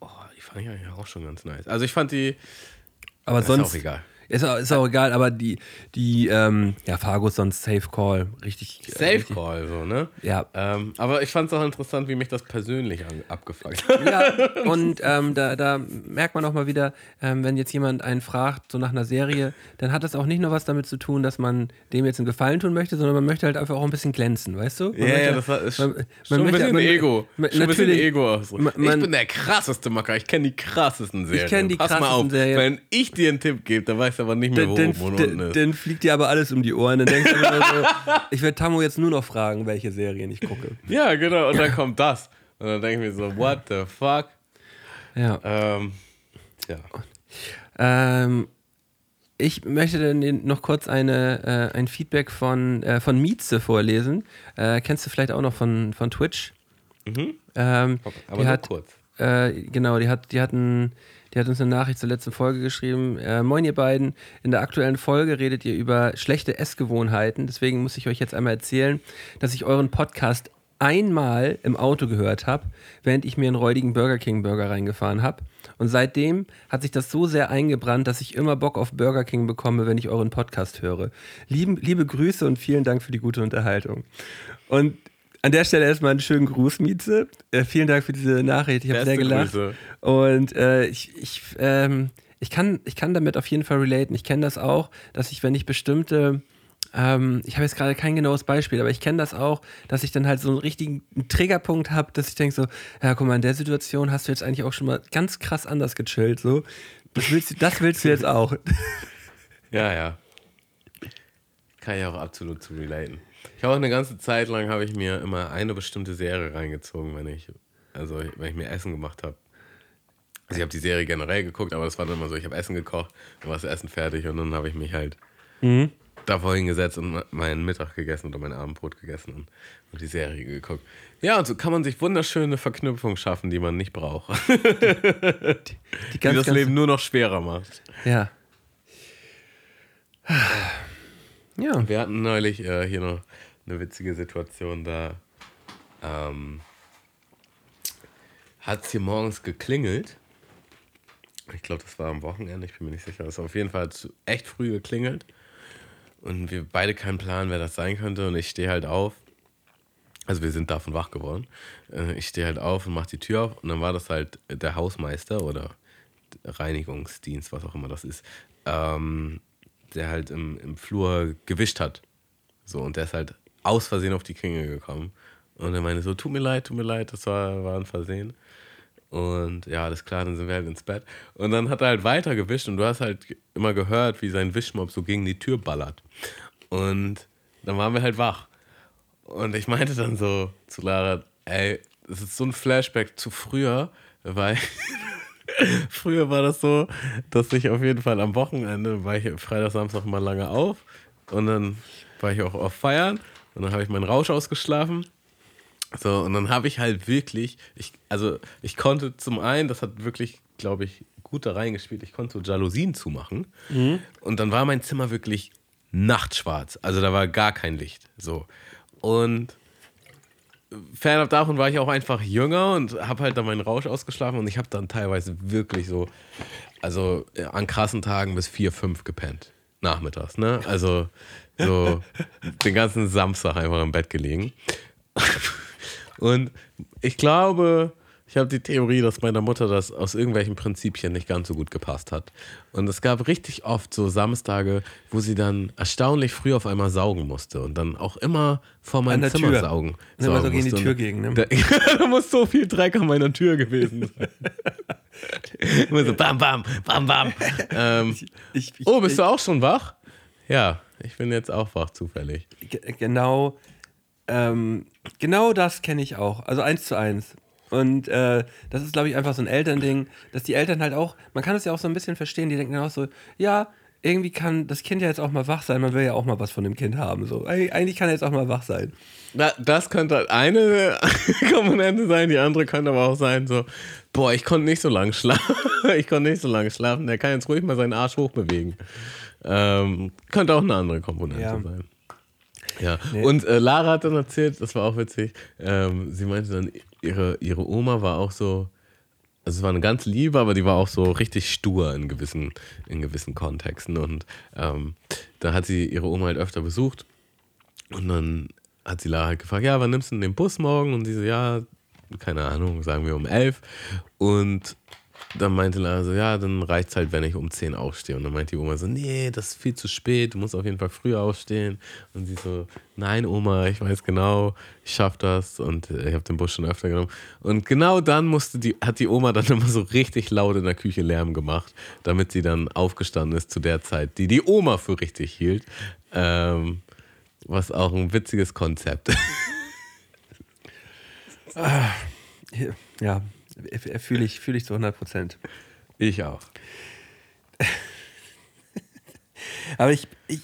Oh, die fand ich eigentlich auch schon ganz nice. Also ich fand die, Aber ist sonst. auch egal. Ist auch, ist auch egal, aber die, die, ähm, ja, Fargo ist sonst Safe Call. Richtig. äh, Safe richtig- Call, so, ne? Ja. Ähm, aber ich fand es auch interessant, wie mich das persönlich an, abgefuckt hat. Ja, und ähm, da, da merkt man auch mal wieder, ähm, wenn jetzt jemand einen fragt, so nach einer Serie, dann hat das auch nicht nur was damit zu tun, dass man dem jetzt einen Gefallen tun möchte, sondern man möchte halt einfach auch ein bisschen glänzen, weißt du? Man Ja, möchte, ja, das war, ist man- schon man ein möchte- bisschen man- Ego. man- schon ein bisschen natürlich- Ego. auch so. man- ich bin der krasseste Macker. Ich kenne die krassesten Serien. kenn die Pass mal krassesten auf, Serien. Wenn ich dir einen Tipp gebe, dann weißt du aber nicht mehr, wo dann, oben und unten ist. dann fliegt dir aber alles um die Ohren. Dann denkst du immer so, ich werde Tammo jetzt nur noch fragen, welche Serien ich gucke. Ja, genau. Und dann kommt das. Und dann denke ich mir so, what the fuck? Ja. Ähm, ja. Ähm, ich möchte dann noch kurz eine, äh, ein Feedback von, äh, von Mieze vorlesen. Äh, kennst du vielleicht auch noch von, von Twitch? Ähm, Aber nur hat, kurz. Äh, genau, die hat, die, hatten, die hat uns eine Nachricht zur letzten Folge geschrieben. Äh, Moin, ihr beiden. In der aktuellen Folge redet ihr über schlechte Essgewohnheiten. Deswegen muss ich euch jetzt einmal erzählen, dass ich euren Podcast einmal im Auto gehört habe, während ich mir einen räudigen Burger King Burger reingefahren habe. Und seitdem hat sich das so sehr eingebrannt, dass ich immer Bock auf Burger King bekomme, wenn ich euren Podcast höre. Lieben, liebe Grüße und vielen Dank für die gute Unterhaltung. Und an der Stelle erstmal einen schönen Gruß, Mieze. Äh, vielen Dank für diese Nachricht. Ich habe sehr gelacht. Grüße. Und äh, ich, ich, ähm, ich, kann, ich kann damit auf jeden Fall relaten. Ich kenne das auch, dass ich, wenn ich bestimmte, ähm, ich habe jetzt gerade kein genaues Beispiel, aber ich kenne das auch, dass ich dann halt so einen richtigen Triggerpunkt habe, dass ich denke so, ja, guck mal, in der Situation hast du jetzt eigentlich auch schon mal ganz krass anders gechillt. So. Das willst, du, das willst du jetzt auch. Ja, ja. Kann ich auch absolut zu relaten. Ich habe auch eine ganze Zeit lang habe ich mir immer eine bestimmte Serie reingezogen, wenn ich, also wenn ich mir Essen gemacht habe. Also ich habe die Serie generell geguckt, aber das war dann immer so, ich habe Essen gekocht, dann war das Essen fertig und dann habe ich mich halt davor hingesetzt und meinen Mittag gegessen oder mein Abendbrot gegessen und, und die Serie geguckt. Ja, und so kann man sich wunderschöne Verknüpfungen schaffen, die man nicht braucht. Die Die ganz, das ganz, Leben nur noch schwerer macht. Ja. Ja. Wir hatten neulich äh, hier noch eine witzige Situation, da ähm, hat es hier morgens geklingelt. Ich glaube, das war am Wochenende, ich bin mir nicht sicher. Es auf jeden Fall echt früh geklingelt. Und wir beide keinen Plan, wer das sein könnte. Und ich stehe halt auf. Also wir sind davon wach geworden. Äh, Ich stehe halt auf und mache die Tür auf. Und dann war das halt der Hausmeister oder Reinigungsdienst, was auch immer das ist, ähm, der halt im, im Flur gewischt hat. So, und der ist halt aus Versehen auf die Klinge gekommen. Und er meinte so, tut mir leid, tut mir leid, das war, war ein Versehen. Und ja, alles klar, dann sind wir halt ins Bett. Und dann hat er halt weiter gewischt und du hast halt immer gehört, wie sein Wischmob so gegen die Tür ballert. Und dann waren wir halt wach. Und ich meinte dann so zu Lara, ey, das ist so ein Flashback zu früher, weil früher war das so, dass ich auf jeden Fall am Wochenende, war ich Freitag, Samstag mal lange auf und dann war ich auch auf Feiern und dann habe ich meinen Rausch ausgeschlafen. So, und dann habe ich halt wirklich, ich, also ich konnte zum einen, das hat wirklich, glaube ich, gut da reingespielt, ich konnte so Jalousien zumachen. Und dann war mein Zimmer wirklich nachtschwarz. Also da war gar kein Licht. So. Und fernab davon war ich auch einfach jünger und habe halt dann meinen Rausch ausgeschlafen und ich habe dann teilweise wirklich so, also an krassen Tagen bis vier, fünf gepennt. Nachmittags, ne? Also so den ganzen Samstag einfach im Bett gelegen. Und ich glaube, ich habe die Theorie, dass meiner Mutter das aus irgendwelchen Prinzipien nicht ganz so gut gepasst hat. Und es gab richtig oft so Samstage, wo sie dann erstaunlich früh auf einmal saugen musste und dann auch immer vor meinem Zimmer Tür. saugen. Und immer so saugen gegen die. Tür gegen, ne? Da, da muss so viel Dreck an meiner Tür gewesen sein. immer so bam, bam, bam, bam. Ähm, Ich, ich, oh, bist du auch schon wach? Ja, ich bin jetzt auch wach zufällig. Ge- genau, ähm, genau das kenne ich auch. Also eins zu eins. Und äh, das ist, glaube ich, einfach so ein Elternding, dass die Eltern halt auch, man kann es ja auch so ein bisschen verstehen, die denken auch so, ja, irgendwie kann das Kind ja jetzt auch mal wach sein, man will ja auch mal was von dem Kind haben. So. Eig- Eigentlich kann er jetzt auch mal wach sein. Na, das könnte eine Komponente sein, die andere könnte aber auch sein, so, boah, ich konnte nicht so lange schlafen. ich konnte nicht so lange schlafen, der kann jetzt ruhig mal seinen Arsch hochbewegen. Ähm, könnte auch eine andere Komponente Ja. sein. Ja, Nee. und äh, Lara hat dann erzählt, das war auch witzig, ähm, sie meinte dann, ihre, ihre Oma war auch so, also es war eine ganz liebe, aber die war auch so richtig stur in gewissen, in gewissen Kontexten. Und ähm, da hat sie ihre Oma halt öfter besucht. Und dann hat sie Lara halt gefragt, ja, wann nimmst du denn den Bus morgen? Und sie so, ja, keine Ahnung, sagen wir um elf. Und dann meinte Lara so, ja, dann reicht's halt, wenn ich um 10 aufstehe. Und dann meinte die Oma so, nee, das ist viel zu spät, du musst auf jeden Fall früher aufstehen. Und sie so, nein, Oma, ich weiß genau, ich schaff das. Und äh, ich habe den Bus schon öfter genommen. Und genau dann musste die, hat die Oma dann immer so richtig laut in der Küche Lärm gemacht, damit sie dann aufgestanden ist zu der Zeit, die die Oma für richtig hielt. Ähm, was auch ein witziges Konzept. Ja, fühle ich, fühl ich zu 100 Prozent. ich auch. Aber ich, ich,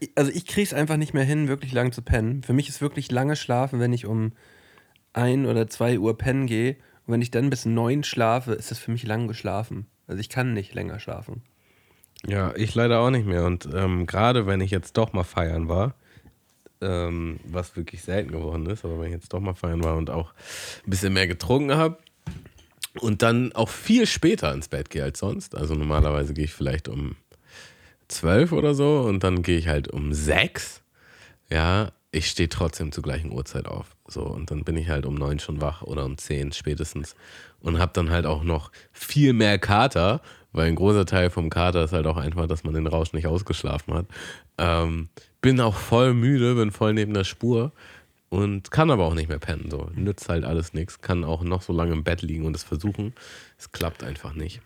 ich- also ich kriege es einfach nicht mehr hin, wirklich lang zu pennen. Für mich ist wirklich lange schlafen, wenn ich um ein oder zwei Uhr pennen gehe. Und wenn ich dann bis neun schlafe, ist das für mich lang geschlafen. Also ich kann nicht länger schlafen. Ja, ich leider auch nicht mehr. Und ähm, gerade wenn ich jetzt doch mal feiern war, ähm, was wirklich selten geworden ist, aber wenn ich jetzt doch mal feiern war und auch ein bisschen mehr getrunken habe und dann auch viel später ins Bett gehe als sonst. Also normalerweise gehe ich vielleicht um zwölf oder so und dann gehe ich halt um sechs. Ja, ich stehe trotzdem zur gleichen Uhrzeit auf. So, und dann bin ich halt um neun schon wach oder um zehn spätestens. Und habe dann halt auch noch viel mehr Kater, weil ein großer Teil vom Kater ist halt auch einfach, dass man den Rausch nicht ausgeschlafen hat. Ähm, bin auch voll müde, bin voll neben der Spur und kann aber auch nicht mehr pennen. So. Nützt halt alles nichts. Kann auch noch so lange im Bett liegen und es versuchen. Es klappt einfach nicht.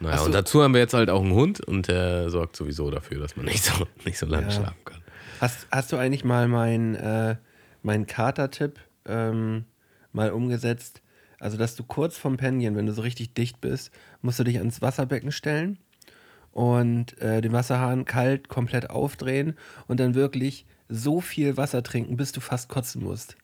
Naja, so. und dazu haben wir jetzt halt auch einen Hund und der sorgt sowieso dafür, dass man nicht so, nicht so lange Ja. schlafen kann. Hast, hast du eigentlich mal meinen äh, mein Kater-Tipp ähm, mal umgesetzt? Also, dass du kurz vorm Penien, wenn du so richtig dicht bist, musst du dich ans Wasserbecken stellen und äh, den Wasserhahn kalt komplett aufdrehen und dann wirklich so viel Wasser trinken, bis du fast kotzen musst.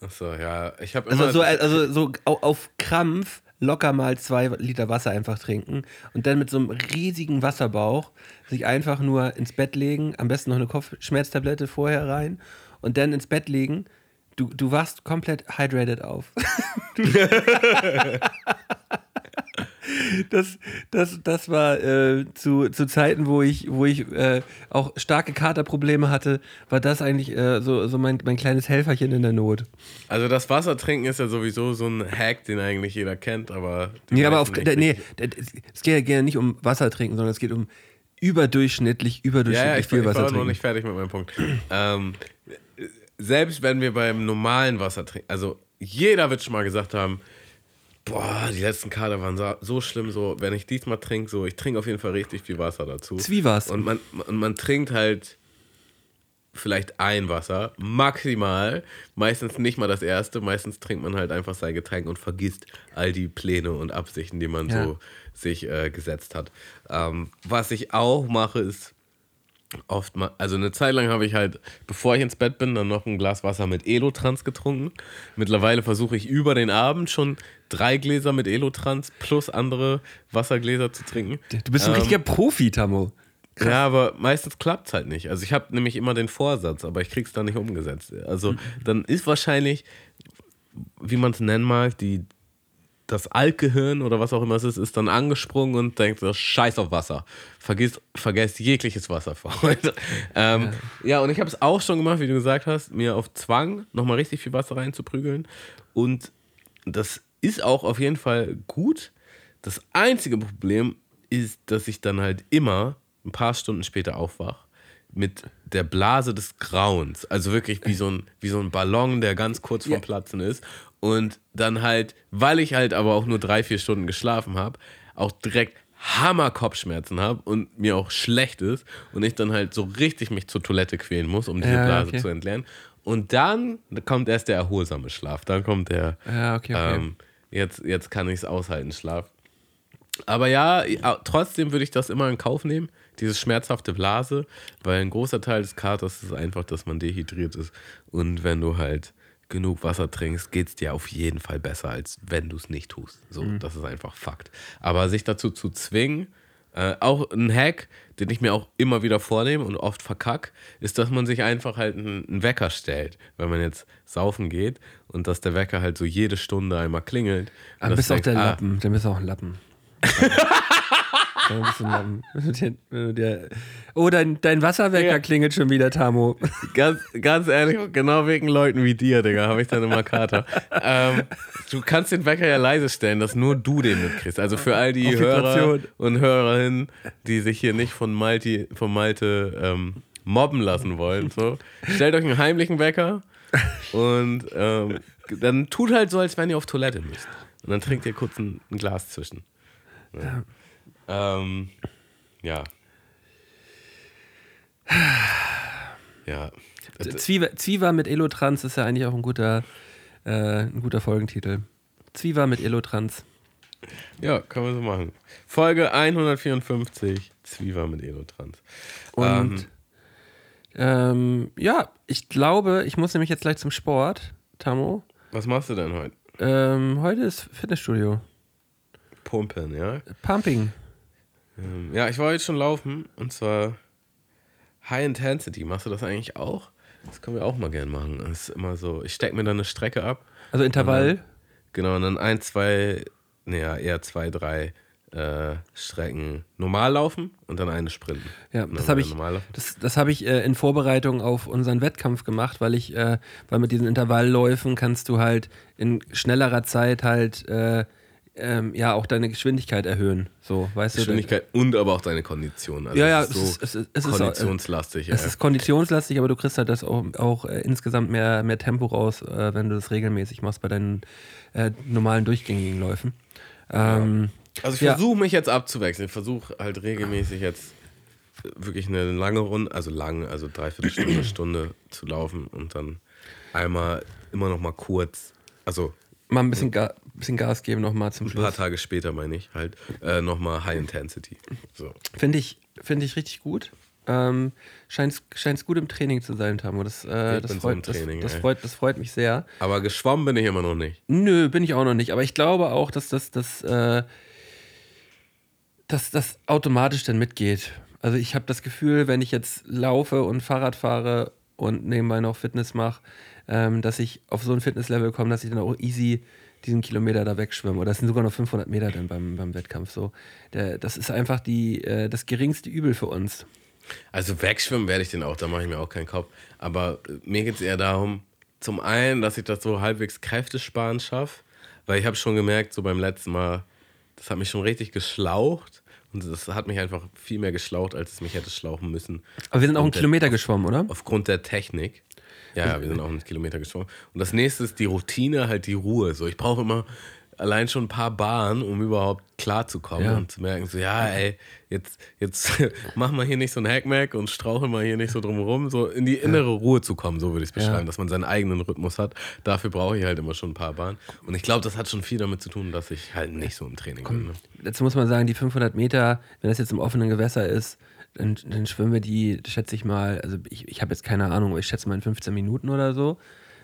Achso, ja. Ich habe immer. Also so, also so au- auf Krampf locker mal zwei Liter Wasser einfach trinken und dann mit so einem riesigen Wasserbauch sich einfach nur ins Bett legen, am besten noch eine Kopfschmerztablette vorher rein und dann ins Bett legen. Du, du wachst komplett hydrated auf. Das, das, das war äh, zu, zu Zeiten, wo ich, wo ich äh, auch starke Katerprobleme hatte, war das eigentlich äh, so, so mein, mein kleines Helferchen in der Not. also das Wasser trinken ist ja sowieso so ein Hack, den eigentlich jeder kennt, aber. Nee, aber auf, da, nee, es geht ja gerne nicht um Wasser trinken, sondern es geht um überdurchschnittlich, Ja, überdurchschnittlich ja, ich, viel ich war Wasser noch trinken. nicht fertig mit meinem Punkt. ähm, selbst wenn wir beim normalen Wasser trinken, also jeder wird schon mal gesagt haben, boah, die letzten Kader waren so, so schlimm, so, wenn ich diesmal trinke, so, ich trinke auf jeden Fall richtig viel Wasser dazu. Zwiewas. Und man, und man trinkt halt vielleicht ein Wasser, maximal, meistens nicht mal das erste, meistens trinkt man halt einfach sein Getränk und vergisst all die Pläne und Absichten, die man Ja. so sich äh, gesetzt hat. Ähm, was ich auch mache, ist oft mal, also eine Zeit lang habe ich halt, bevor ich ins Bett bin, dann noch ein Glas Wasser mit Elotrans getrunken. Mittlerweile versuche ich über den Abend schon drei Gläser mit Elotrans plus andere Wassergläser zu trinken. Du bist ein Ähm, richtiger Profi, Tammo. ja, aber meistens klappt es halt nicht. Also ich habe nämlich immer den Vorsatz, aber ich krieg's dann nicht umgesetzt. Also dann ist wahrscheinlich, wie man es nennen mag, die, das Altgehirn oder was auch immer es ist, ist dann angesprungen und denkt so, scheiß auf Wasser. Vergiss, vergesst jegliches Wasser für heute. Ähm, ja. und ich habe es auch schon gemacht, wie du gesagt hast, mir auf Zwang nochmal richtig viel Wasser reinzuprügeln. Und das ist auch auf jeden Fall gut. Das einzige Problem ist, dass ich dann halt immer ein paar Stunden später aufwach mit der Blase des Grauens. Also wirklich wie so ein, wie so ein Ballon, der ganz kurz vorm Ja. Platzen ist. Und dann halt, weil ich halt aber auch nur drei, vier Stunden geschlafen habe, auch direkt Hammer Kopfschmerzen habe und mir auch schlecht ist und ich dann halt so richtig mich zur Toilette quälen muss, um diese Ja, Blase okay. zu entleeren. Und dann kommt erst der erholsame Schlaf. Dann kommt der, Ja, okay, okay. ähm, jetzt, jetzt kann ich es aushalten, Schlaf. Aber ja, ja, trotzdem würde ich das immer in Kauf nehmen, diese schmerzhafte Blase, weil ein großer Teil des Katers ist einfach, dass man dehydriert ist. Und wenn du halt genug Wasser trinkst, geht es dir auf jeden Fall besser, als wenn du es nicht tust. So, das ist einfach Fakt. Aber sich dazu zu zwingen, äh, auch ein Hack, den ich mir auch immer wieder vornehme und oft verkack, ist, dass man sich einfach halt einen, einen Wecker stellt, wenn man jetzt saufen geht und dass der Wecker halt so jede Stunde einmal klingelt. Dann Und bist du auch der ah, Lappen. Dann bist du auch ein Lappen. Oh, dein, dein Wasserwecker Ja. klingelt schon wieder, Tamo. Ganz, ganz ehrlich, genau wegen Leuten wie dir, Digga, habe ich dann immer Kater. ähm, du kannst den Wecker ja leise stellen, dass nur du den mitkriegst. Also für all die Hörer und Hörerinnen, die sich hier nicht von, Malti, von Malte ähm, mobben lassen wollen. So. Stellt euch einen heimlichen Wecker und ähm, dann tut halt so, als wenn ihr auf Toilette müsst. Und dann trinkt ihr kurz ein, ein Glas zwischen. Ja. Ähm, ja. Ja. Zwieber, Zwieber mit Elotrans ist ja eigentlich auch ein guter, äh, ein guter Folgentitel. Zwieber mit Elotrans. Ja, können wir so machen. Folge 154, Zwieber mit Elotrans. Und ähm, ja, ich glaube, ich muss nämlich jetzt gleich zum Sport, Tamo. Was machst du denn heute? Ähm, heute ist Fitnessstudio. Pumpen, ja? Pumping. Ähm, ja, ich war heute schon laufen und zwar High Intensity. Machst du das eigentlich auch? Das können wir auch mal gern machen. Das ist immer so, ich stecke mir dann eine Strecke ab. Also Intervall. Genau, und dann ein, zwei, naja, eher zwei, drei äh, Strecken normal laufen und dann eine sprinten. Ja, Und das dann habe ich, das, das habe ich äh, in Vorbereitung auf unseren Wettkampf gemacht, weil ich, äh, weil mit diesen Intervallläufen kannst du halt in schnellerer Zeit halt äh, ähm, ja auch deine Geschwindigkeit erhöhen. So, weißt Geschwindigkeit und aber auch deine Kondition. Also Ja, ja, es ist so es ist- es ist äh, konditionslastig. du. Es ja. ist konditionslastig, aber du kriegst halt das auch, auch äh, insgesamt mehr, mehr Tempo raus, äh, wenn du das regelmäßig machst bei deinen äh, normalen durchgängigen Läufen. Ähm, Also ich Ja. versuche mich jetzt abzuwechseln. Ich versuche halt regelmäßig jetzt wirklich eine lange Runde, also lang, also dreiviertel Stunde, Stunde zu laufen und dann einmal immer noch mal kurz, also Mal ein bisschen, Ga bisschen Gas geben nochmal zum ein paar Schluss. Tage später meine ich halt, äh, noch mal High Intensity. So. Finde ich, find ich richtig gut. Ähm, Scheint es gut im Training zu sein, Tamu. Das, äh, das, bin so freut, Training, das, das, freut, das freut mich sehr. Aber geschwommen bin ich immer noch nicht. Nö, bin ich auch noch nicht. Aber ich glaube auch, dass das, das, äh, dass das automatisch dann mitgeht. Also ich habe das Gefühl, wenn ich jetzt laufe und Fahrrad fahre und nebenbei noch Fitness mache, ähm, dass ich auf so ein Fitnesslevel komme, dass ich dann auch easy diesen Kilometer da wegschwimme. Oder das sind sogar noch 500 Meter dann beim, beim Wettkampf so. Der, das ist einfach die, äh, das geringste Übel für uns. Also wegschwimmen werde ich den auch, da mache ich mir auch keinen Kopf. Aber äh, mir geht es eher darum, zum einen, dass ich das so halbwegs kräftesparen schaffe, weil ich habe schon gemerkt, so beim letzten Mal, das hat mich schon richtig geschlaucht und das hat mich einfach viel mehr geschlaucht, als es mich hätte schlauchen müssen. Aber wir sind auch einen Und der- Kilometer geschwommen, oder? Aufgrund der Technik. Ja, ja, wir sind auch einen Kilometer geschwommen. Und das nächste ist die Routine, halt die Ruhe. So, ich brauche immer allein schon ein paar Bahnen, um überhaupt klarzukommen Ja. und zu merken, so, ja, ey, jetzt, jetzt mach mal hier nicht so ein Hackmack und strauchel mal hier nicht so drumherum, so in die innere Ruhe zu kommen, so würde ich es beschreiben, Ja. dass man seinen eigenen Rhythmus hat. Dafür brauche ich halt immer schon ein paar Bahnen. Und ich glaube, das hat schon viel damit zu tun, dass ich halt nicht so im Training bin. Ne? Dazu muss man sagen, die 500 Meter, wenn das jetzt im offenen Gewässer ist, dann, dann schwimmen wir die, schätze ich mal, also ich, ich habe jetzt keine Ahnung, aber ich schätze mal in 15 Minuten oder so.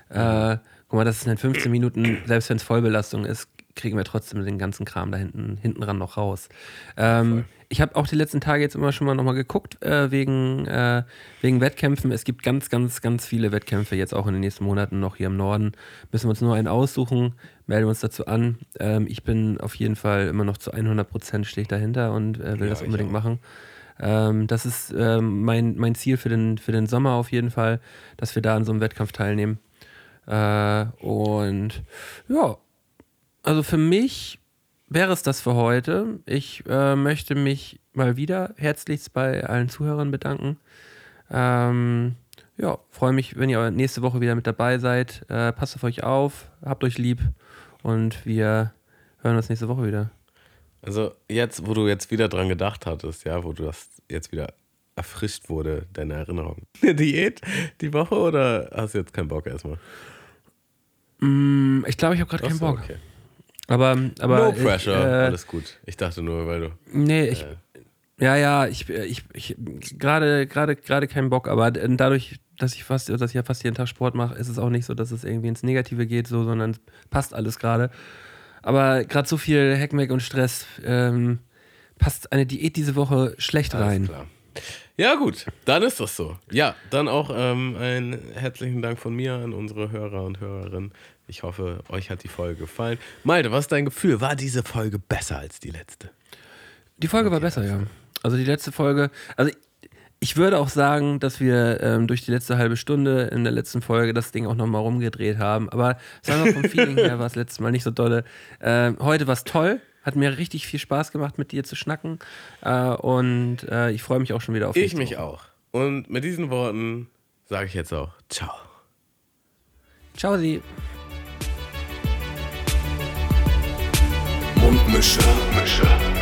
Äh, guck mal, das ist in 15 Minuten, selbst wenn es Vollbelastung ist, kriegen wir trotzdem den ganzen Kram da hinten, hinten ran noch raus. Ähm, ich habe auch die letzten Tage jetzt immer schon mal nochmal geguckt, äh, wegen, äh, wegen Wettkämpfen. Es gibt ganz, ganz, ganz viele Wettkämpfe jetzt auch in den nächsten Monaten noch hier im Norden. Müssen wir uns nur einen aussuchen, melden uns dazu an. Ähm, ich bin auf jeden Fall immer noch zu 100 Prozent stehe dahinter und äh, will Ja, das unbedingt auch. Ähm, das ist ähm, mein, mein Ziel für den, für den Sommer auf jeden Fall, dass wir da an so einem Wettkampf teilnehmen. Äh, und ja, also für mich wäre es das für heute. Ich äh, möchte mich mal wieder herzlichst bei allen Zuhörern bedanken. Ähm, ja, freue mich, wenn ihr nächste Woche wieder mit dabei seid. Äh, passt auf euch auf, habt euch lieb und wir hören uns nächste Woche wieder. Also jetzt, wo du jetzt wieder dran gedacht hattest, ja, wo du das jetzt wieder erfrischt wurde, deine Erinnerung. Eine Diät die Woche oder hast du jetzt keinen Bock erstmal? Mm, ich glaube, ich habe gerade keinen so, Bock. okay. Aber, aber no ich, pressure, äh, alles gut. Ich dachte nur, weil du. Nee, ich. Ja, ja, ich, ich, ich gerade, gerade, gerade keinen Bock, aber dadurch, dass ich fast, dass ich ja fast jeden Tag Sport mache, ist es auch nicht so, dass es irgendwie ins Negative geht, so, sondern es passt alles gerade. Aber gerade so viel Hackmack und Stress ähm, passt eine Diät diese Woche schlecht Alles rein. klar. Ja, gut, dann ist das so. Ja, dann auch ähm, einen herzlichen Dank von mir an unsere Hörer und Hörerinnen. Ich hoffe, euch hat die Folge gefallen. Malte, was ist dein Gefühl? War diese Folge besser als die letzte? Die Folge war besser, ja. Also die letzte Folge, also ich, ich würde auch sagen, dass wir ähm, durch die letzte halbe Stunde in der letzten Folge das Ding auch nochmal rumgedreht haben. Aber sagen wir vom Feeling her war es letztes Mal nicht so dolle. Ähm, heute war es toll. Hat mir richtig viel Spaß gemacht, mit dir zu schnacken. Äh, und äh, ich freue mich auch schon wieder auf Ich nächste mich auch. Und mit diesen Worten sage ich jetzt auch Ciao. Ciao, Sie. Mundmische. Mundmische.